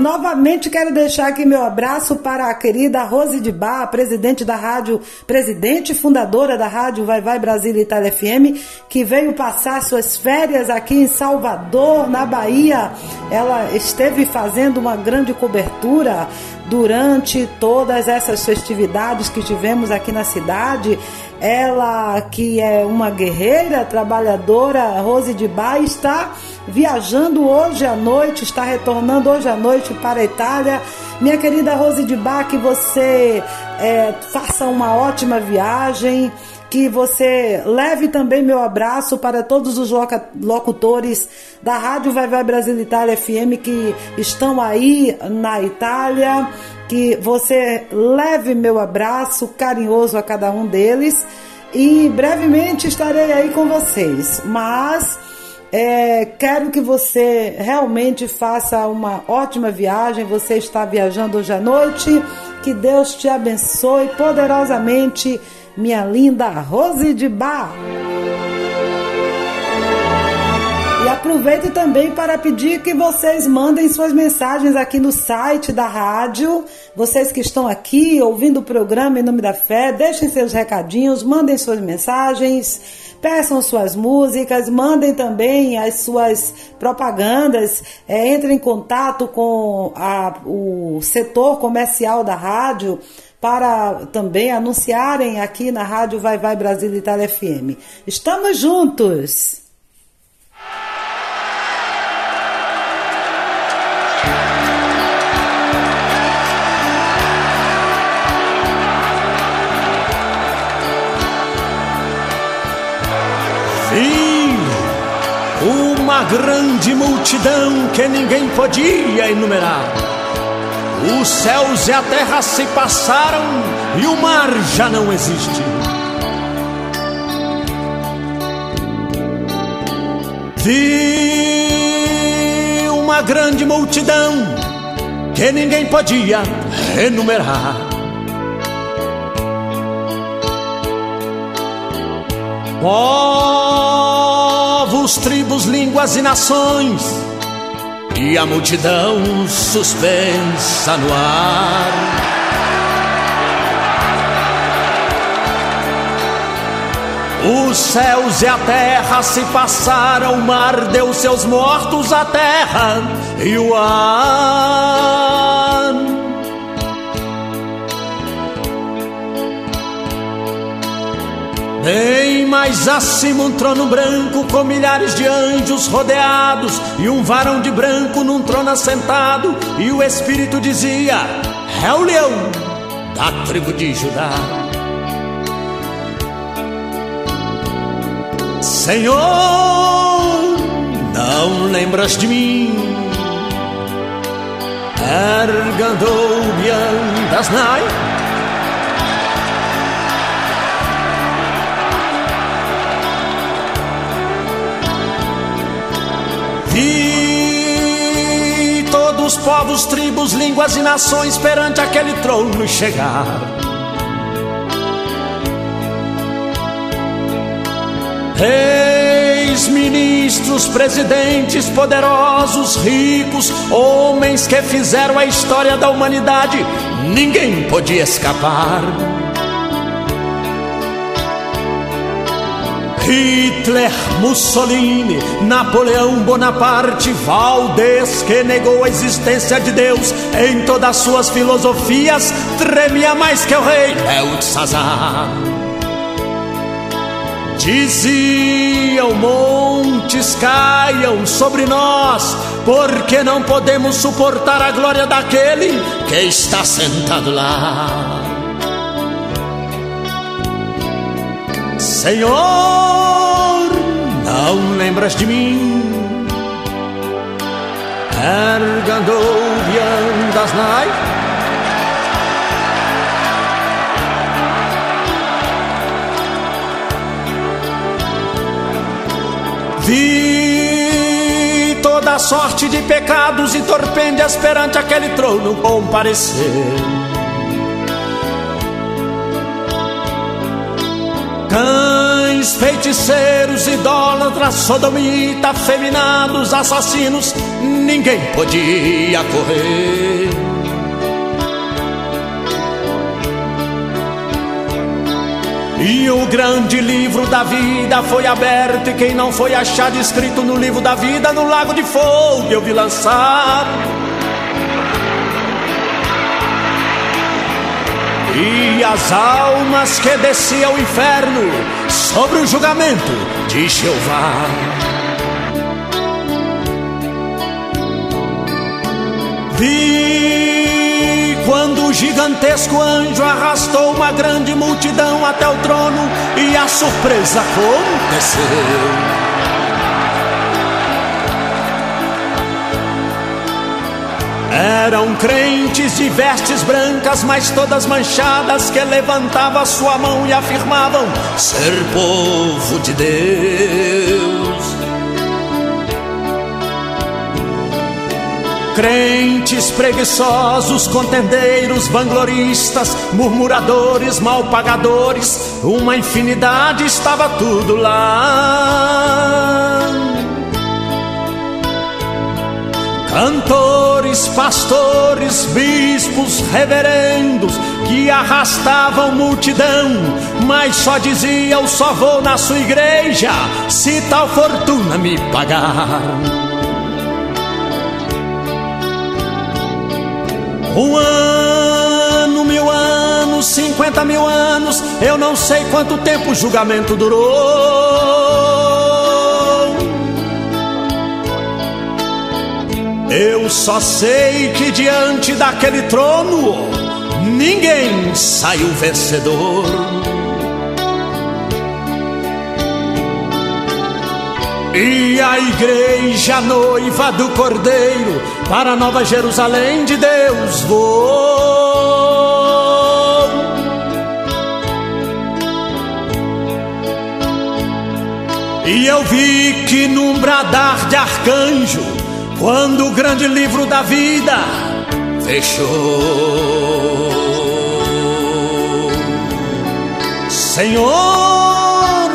novamente quero deixar aqui meu abraço para a querida Rose de Bar, presidente da rádio, presidente e fundadora da rádio Vai Vai Brasil Itália FM, que veio passar suas férias aqui em Salvador, na Bahia. Ela esteve fazendo uma grande cobertura durante todas essas festividades que tivemos aqui na cidade. Ela, que é uma guerreira, trabalhadora, Rose de Bar, está viajando hoje à noite, está retornando hoje à noite para a Itália. Minha querida Rose de Bar, que você é, faça uma ótima viagem que você leve também meu abraço para todos os locutores da Rádio Vai Vai Brasil Itália FM que estão aí na Itália, que você leve meu abraço carinhoso a cada um deles e brevemente estarei aí com vocês. Mas é, quero que você realmente faça uma ótima viagem. Você está viajando hoje à noite. Que Deus te abençoe poderosamente minha linda Rose de Bar. Aproveito também para pedir que vocês mandem suas mensagens aqui no site da rádio. Vocês que estão aqui ouvindo o programa em nome da fé, deixem seus recadinhos, mandem suas mensagens, peçam suas músicas, mandem também as suas propagandas, é, entrem em contato com a, o setor comercial da rádio para também anunciarem aqui na Rádio Vai Vai Brasil Itália FM. Estamos juntos! Grande multidão que ninguém podia enumerar os céus e a terra se passaram e o mar já não existe. Vi uma grande multidão que ninguém podia enumerar. Povos, tribos, línguas e nações e a multidão suspensa no ar. Os céus e a terra se passaram, o mar deu seus mortos à terra e o ar. Bem mais acima um trono branco com milhares de anjos rodeados e um varão de branco num trono assentado e o Espírito dizia: É o leão da tribo de Judá. Senhor, não lembras de mim? Ergandou das night povos, tribos, línguas e nações perante aquele trono chegar. Reis, ministros, presidentes, poderosos, ricos, homens que fizeram a história da humanidade, ninguém podia escapar. Hitler, Mussolini, Napoleão Bonaparte, Valdez, que negou a existência de Deus em todas as suas filosofias, tremia mais que o rei Belsazar. Diziam montes caiam sobre nós, porque não podemos suportar a glória daquele que está sentado lá. Senhor, não lembras de mim? Ergando das night. Vi toda sorte de pecados e torpendas perante aquele trono comparecer. Cães, feiticeiros, idólatras, sodomita, afeminados, assassinos, ninguém podia correr. E o grande livro da vida foi aberto, e quem não foi achado escrito no livro da vida, no lago de fogo eu vi lançar. E as almas que desciam ao inferno sobre o julgamento de Jeová. Vi quando o gigantesco anjo arrastou uma grande multidão até o trono e a surpresa aconteceu. Eram crentes de vestes brancas, mas todas manchadas, que levantavam sua mão e afirmavam ser povo de Deus. Crentes preguiçosos, contendeiros, vangloristas, murmuradores, malpagadores, uma infinidade estava tudo lá. Cantores, pastores, bispos, reverendos que arrastavam multidão, mas só diziam: só vou na sua igreja se tal fortuna me pagar. Um ano, mil anos, cinquenta mil anos, eu não sei quanto tempo o julgamento durou. Eu só sei que diante daquele trono ninguém saiu vencedor. E a igreja noiva do Cordeiro para Nova Jerusalém de Deus vou. E eu vi que num bradar de arcanjo quando o grande livro da vida fechou. Senhor,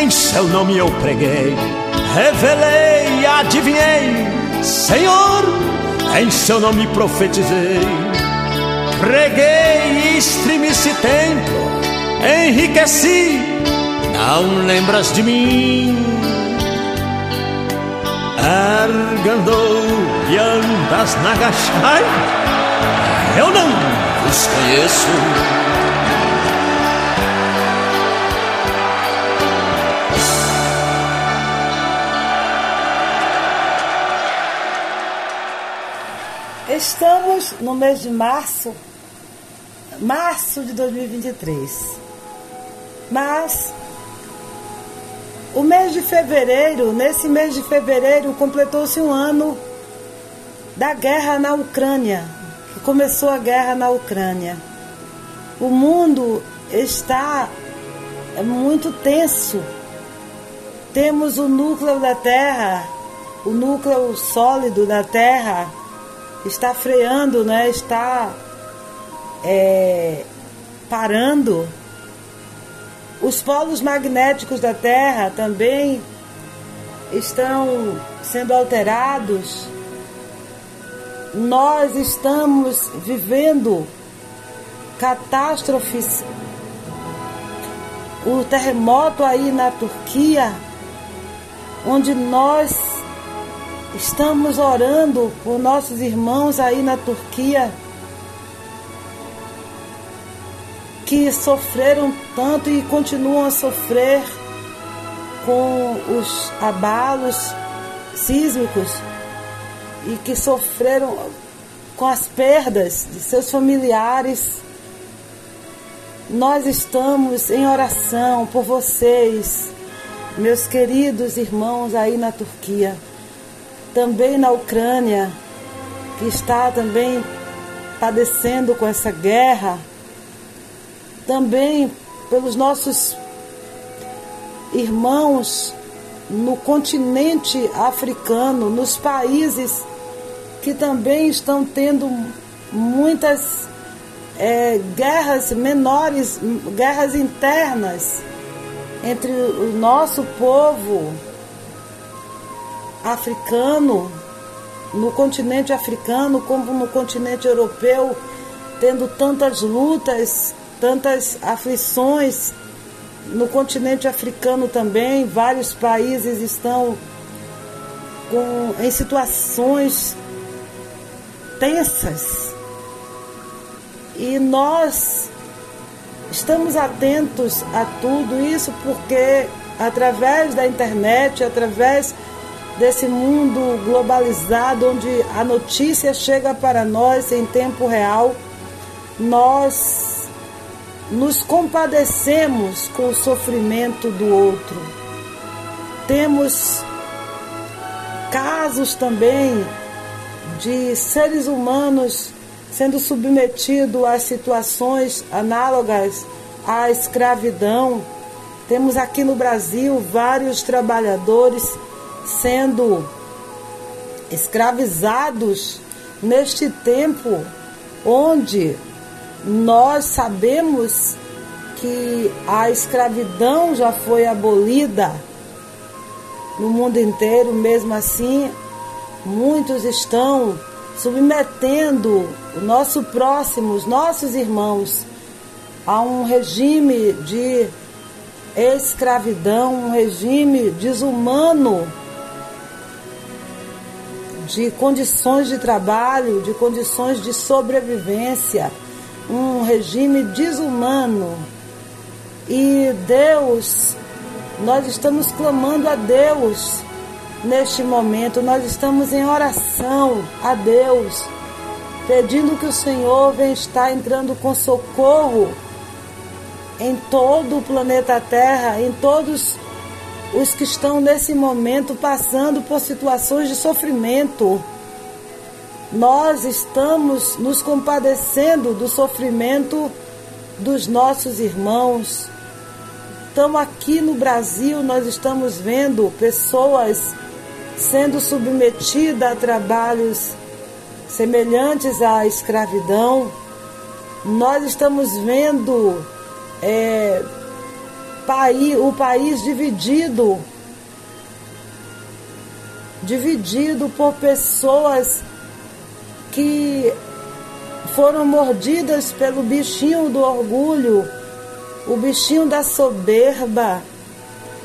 em seu nome eu preguei, revelei, adivinhei. Senhor, em seu nome profetizei. Preguei e estremeci templo, enriqueci. Não lembras de mim? Argandou e andas na gachai Eu não os conheço. Estamos no mês de março, março de 2023. Mas o mês de fevereiro, nesse mês de fevereiro, completou-se um ano da guerra na Ucrânia, começou a guerra na Ucrânia. O mundo está muito tenso. Temos o núcleo da Terra, o núcleo sólido da Terra está freando, né? Está é, parando os polos magnéticos da Terra também estão sendo alterados. Nós estamos vivendo catástrofes. O terremoto aí na Turquia, onde nós estamos orando por nossos irmãos aí na Turquia que sofreram tanto e continuam a sofrer com os abalos sísmicos e que sofreram com as perdas de seus familiares. Nós estamos em oração por vocês, meus queridos irmãos aí na Turquia, também na Ucrânia, que está também padecendo com essa guerra também pelos nossos irmãos no continente africano, nos países que também estão tendo muitas é, guerras menores, guerras internas entre o nosso povo africano, no continente africano como no continente europeu, tendo tantas lutas tantas aflições no continente africano também, vários países estão com, em situações tensas. E nós estamos atentos a tudo isso porque através da internet, através desse mundo globalizado onde a notícia chega para nós em tempo real, nós nos compadecemos com o sofrimento do outro. Temos casos também de seres humanos sendo submetidos a situações análogas à escravidão. Temos aqui no Brasil vários trabalhadores sendo escravizados neste tempo onde nós sabemos que a escravidão já foi abolida no mundo inteiro, mesmo assim, muitos estão submetendo o nosso próximo, os nossos irmãos, a um regime de escravidão, um regime desumano de condições de trabalho, de condições de sobrevivência, um regime desumano. E Deus, nós estamos clamando a Deus neste momento, nós estamos em oração a Deus, pedindo que o Senhor venha estar entrando com socorro em todo o planeta Terra, em todos os que estão nesse momento passando por situações de sofrimento. Nós estamos nos compadecendo do sofrimento dos nossos irmãos. Estamos aqui no Brasil, nós estamos vendo pessoas sendo submetidas a trabalhos semelhantes à escravidão. Nós estamos vendo é, o país dividido dividido por pessoas que foram mordidas pelo bichinho do orgulho, o bichinho da soberba,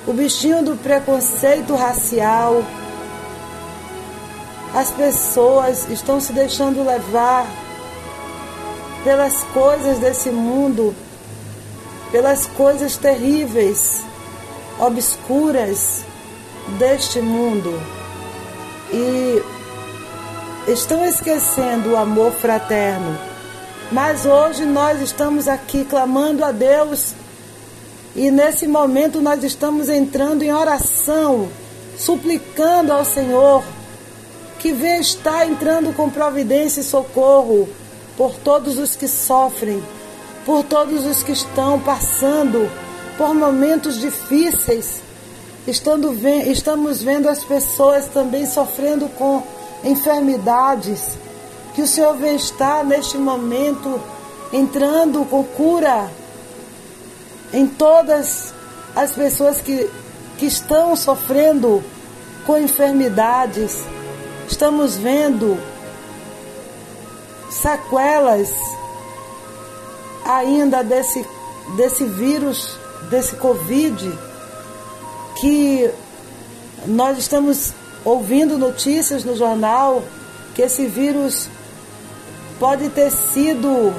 o bichinho do preconceito racial. As pessoas estão se deixando levar pelas coisas desse mundo pelas coisas terríveis, obscuras deste mundo e estão esquecendo o amor fraterno. Mas hoje nós estamos aqui clamando a Deus e nesse momento nós estamos entrando em oração, suplicando ao Senhor que venha estar entrando com providência e socorro por todos os que sofrem por todos os que estão passando por momentos difíceis. Estando, estamos vendo as pessoas também sofrendo com enfermidades. Que o Senhor vem estar neste momento entrando com cura em todas as pessoas que, que estão sofrendo com enfermidades. Estamos vendo sequelas ainda desse, desse vírus, desse Covid, que nós estamos ouvindo notícias no jornal que esse vírus pode ter sido,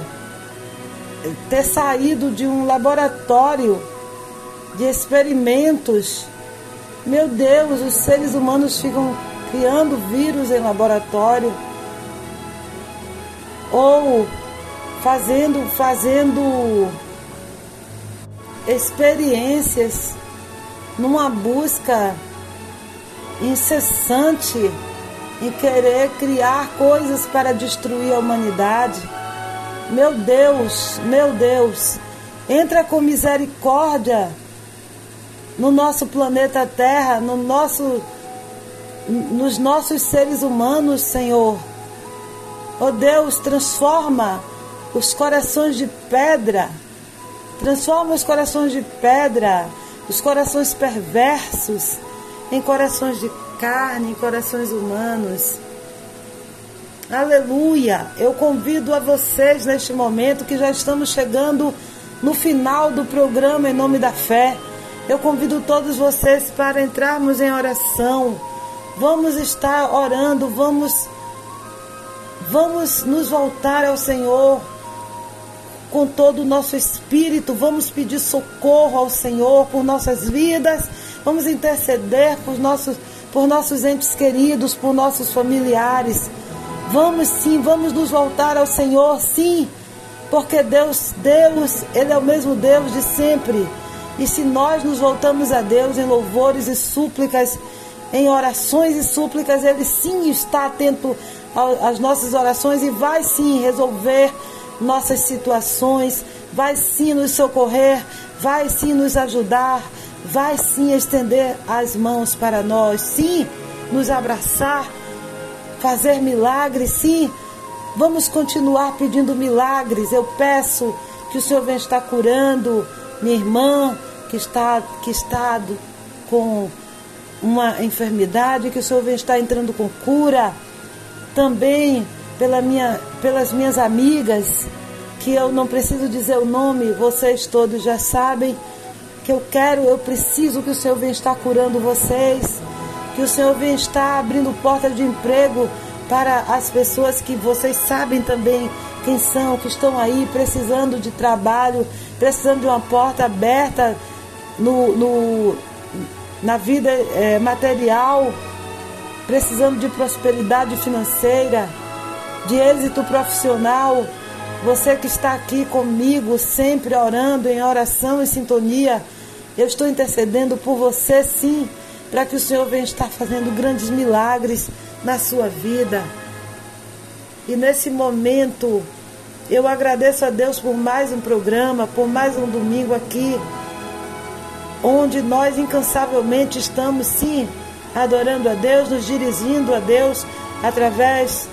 ter saído de um laboratório de experimentos. Meu Deus, os seres humanos ficam criando vírus em laboratório. Ou fazendo, fazendo experiências numa busca incessante em querer criar coisas para destruir a humanidade. Meu Deus, meu Deus, entra com misericórdia no nosso planeta Terra, no nosso, nos nossos seres humanos, Senhor. Oh Deus, transforma os corações de pedra. Transforma os corações de pedra, os corações perversos, em corações de carne, em corações humanos. Aleluia! Eu convido a vocês neste momento que já estamos chegando no final do programa em nome da fé. Eu convido todos vocês para entrarmos em oração. Vamos estar orando, vamos vamos nos voltar ao Senhor com todo o nosso espírito. Vamos pedir socorro ao Senhor por nossas vidas. Vamos interceder por nossos, por nossos entes queridos, por nossos familiares. Vamos sim, vamos nos voltar ao Senhor, sim, porque Deus, Deus, Ele é o mesmo Deus de sempre. E se nós nos voltamos a Deus em louvores e súplicas, em orações e súplicas, Ele sim está atento às nossas orações e vai sim resolver nossas situações, vai sim nos socorrer, vai sim nos ajudar, vai sim estender as mãos para nós, sim nos abraçar, fazer milagres, sim. Vamos continuar pedindo milagres. Eu peço que o Senhor venha estar curando minha irmã que está que está com uma enfermidade, que o Senhor venha estar entrando com cura. Também pela minha, pelas minhas amigas, que eu não preciso dizer o nome, vocês todos já sabem, que eu quero, eu preciso que o Senhor venha estar curando vocês, que o Senhor venha estar abrindo portas de emprego para as pessoas que vocês sabem também quem são, que estão aí precisando de trabalho, precisando de uma porta aberta no, no na vida é, material, precisando de prosperidade financeira de êxito profissional. Você que está aqui comigo, sempre orando em oração e sintonia, eu estou intercedendo por você sim, para que o Senhor venha estar fazendo grandes milagres na sua vida. E nesse momento, eu agradeço a Deus por mais um programa, por mais um domingo aqui, onde nós incansavelmente estamos sim adorando a Deus, nos dirigindo a Deus através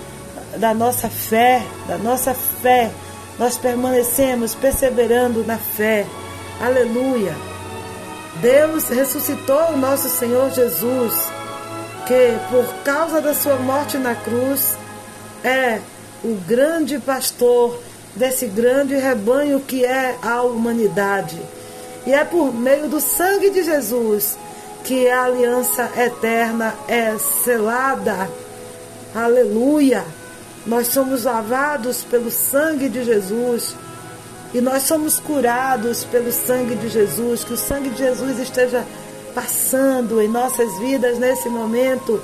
da nossa fé, da nossa fé. Nós permanecemos perseverando na fé. Aleluia. Deus ressuscitou o nosso Senhor Jesus, que por causa da sua morte na cruz é o grande pastor desse grande rebanho que é a humanidade. E é por meio do sangue de Jesus que a aliança eterna é selada. Aleluia. Nós somos lavados pelo sangue de Jesus e nós somos curados pelo sangue de Jesus. Que o sangue de Jesus esteja passando em nossas vidas nesse momento,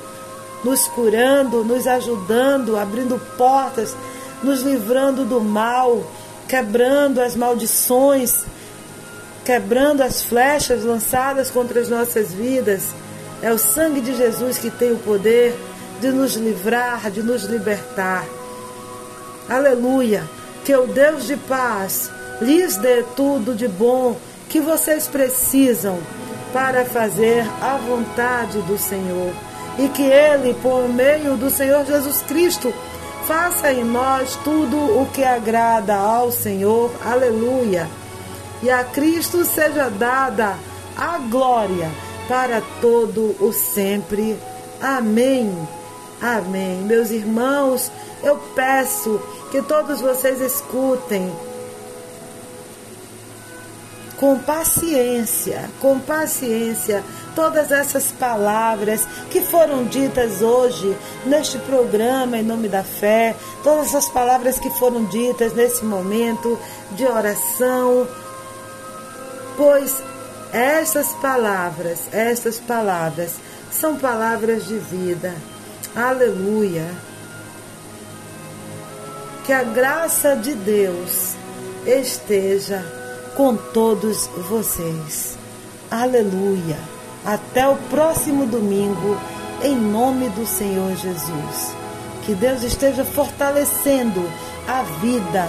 nos curando, nos ajudando, abrindo portas, nos livrando do mal, quebrando as maldições, quebrando as flechas lançadas contra as nossas vidas. É o sangue de Jesus que tem o poder de nos livrar, de nos libertar. Aleluia! Que o Deus de paz lhes dê tudo de bom que vocês precisam para fazer a vontade do Senhor. E que Ele, por meio do Senhor Jesus Cristo, faça em nós tudo o que agrada ao Senhor. Aleluia! E a Cristo seja dada a glória para todo o sempre. Amém. Amém. Meus irmãos, eu peço que todos vocês escutem com paciência, com paciência, todas essas palavras que foram ditas hoje neste programa em nome da fé, todas essas palavras que foram ditas nesse momento de oração, pois essas palavras, essas palavras são palavras de vida Aleluia. Que a graça de Deus esteja com todos vocês. Aleluia. Até o próximo domingo, em nome do Senhor Jesus. Que Deus esteja fortalecendo a vida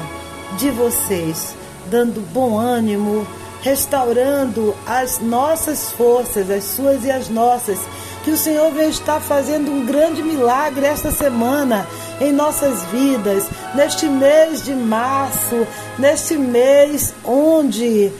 de vocês, dando bom ânimo, restaurando as nossas forças, as suas e as nossas. Que o Senhor venha estar fazendo um grande milagre esta semana em nossas vidas, neste mês de março, neste mês onde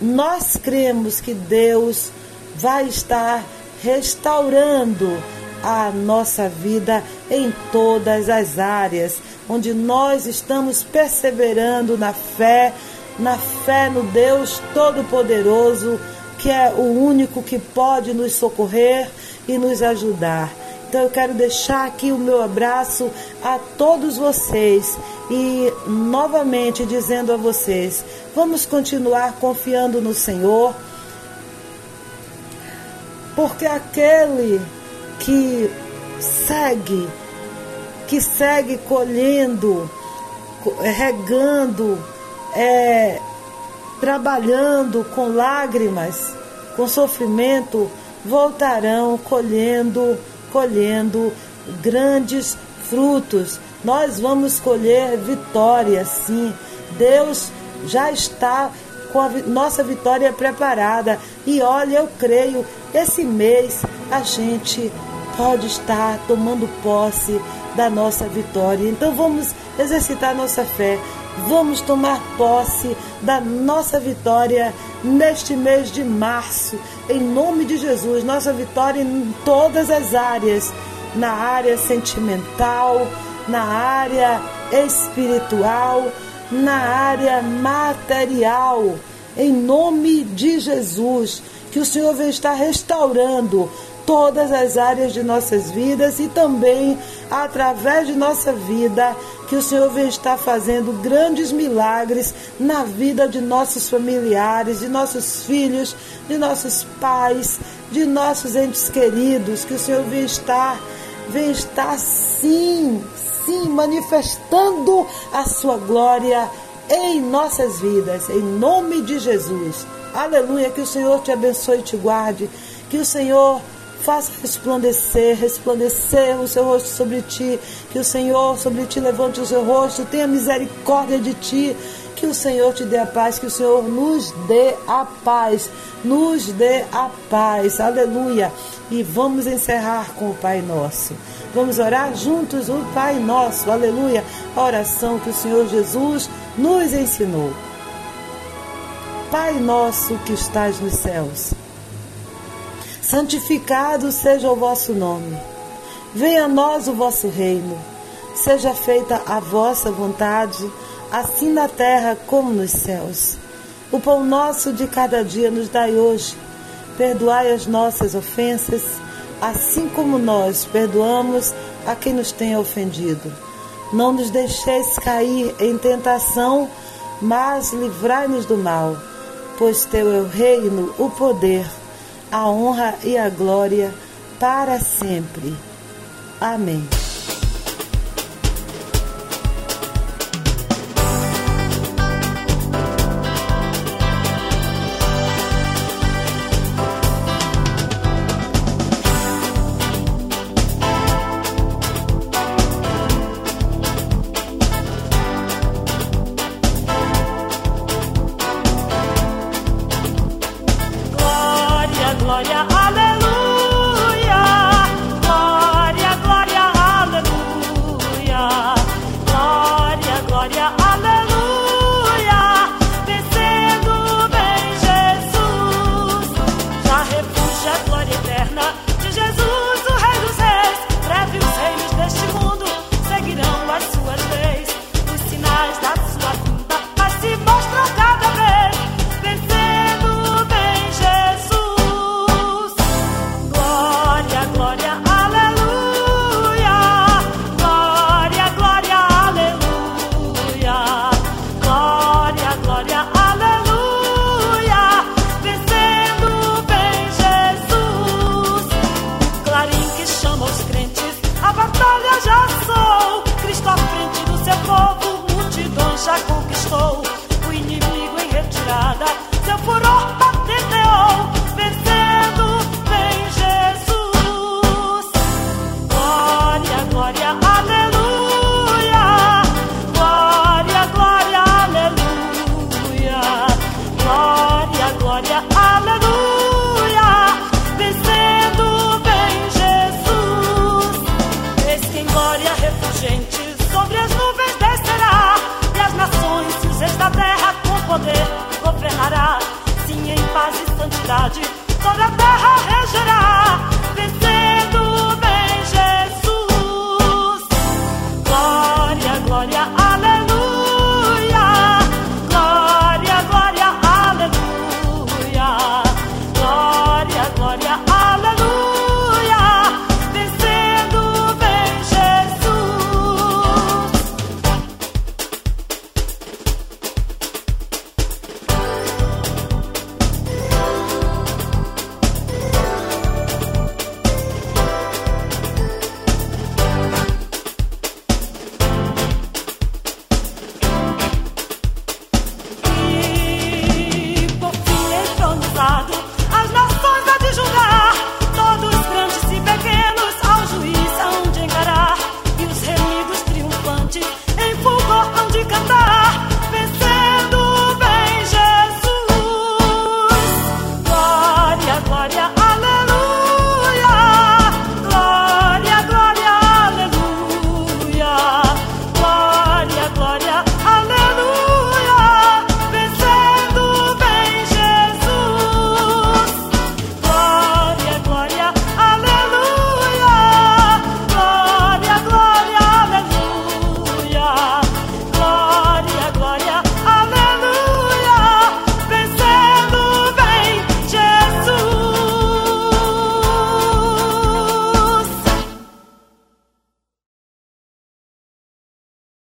nós cremos que Deus vai estar restaurando a nossa vida em todas as áreas, onde nós estamos perseverando na fé, na fé no Deus Todo-Poderoso que é o único que pode nos socorrer e nos ajudar. Então eu quero deixar aqui o meu abraço a todos vocês e novamente dizendo a vocês: vamos continuar confiando no Senhor, porque aquele que segue, que segue colhendo, regando, é, trabalhando com lágrimas, com sofrimento, voltarão colhendo, colhendo grandes frutos. Nós vamos colher vitória, sim. Deus já está com a nossa vitória preparada. E olha, eu creio, esse mês a gente pode estar tomando posse da nossa vitória. Então vamos exercitar nossa fé. Vamos tomar posse da nossa vitória neste mês de março, em nome de Jesus. Nossa vitória em todas as áreas na área sentimental, na área espiritual, na área material. Em nome de Jesus, que o Senhor venha estar restaurando todas as áreas de nossas vidas e também através de nossa vida, que o Senhor venha estar fazendo grandes milagres na vida de nossos familiares, de nossos filhos, de nossos pais, de nossos entes queridos, que o Senhor venha estar, venha estar sim, sim, manifestando a sua glória em nossas vidas, em nome de Jesus. Aleluia, que o Senhor te abençoe e te guarde, que o Senhor faça resplandecer, resplandecer o seu rosto sobre ti, que o Senhor sobre ti levante o seu rosto, tenha misericórdia de ti, que o Senhor te dê a paz, que o Senhor nos dê a paz, nos dê a paz, aleluia. E vamos encerrar com o Pai Nosso. Vamos orar juntos o Pai Nosso, aleluia, a oração que o Senhor Jesus nos ensinou. Pai nosso que estás nos céus santificado seja o vosso nome. Venha a nós o vosso reino. Seja feita a vossa vontade, assim na terra como nos céus. O pão nosso de cada dia nos dai hoje. Perdoai as nossas ofensas, assim como nós perdoamos a quem nos tenha ofendido. Não nos deixeis cair em tentação, mas livrai-nos do mal, pois teu é o reino, o poder a honra e a glória para sempre. Amém.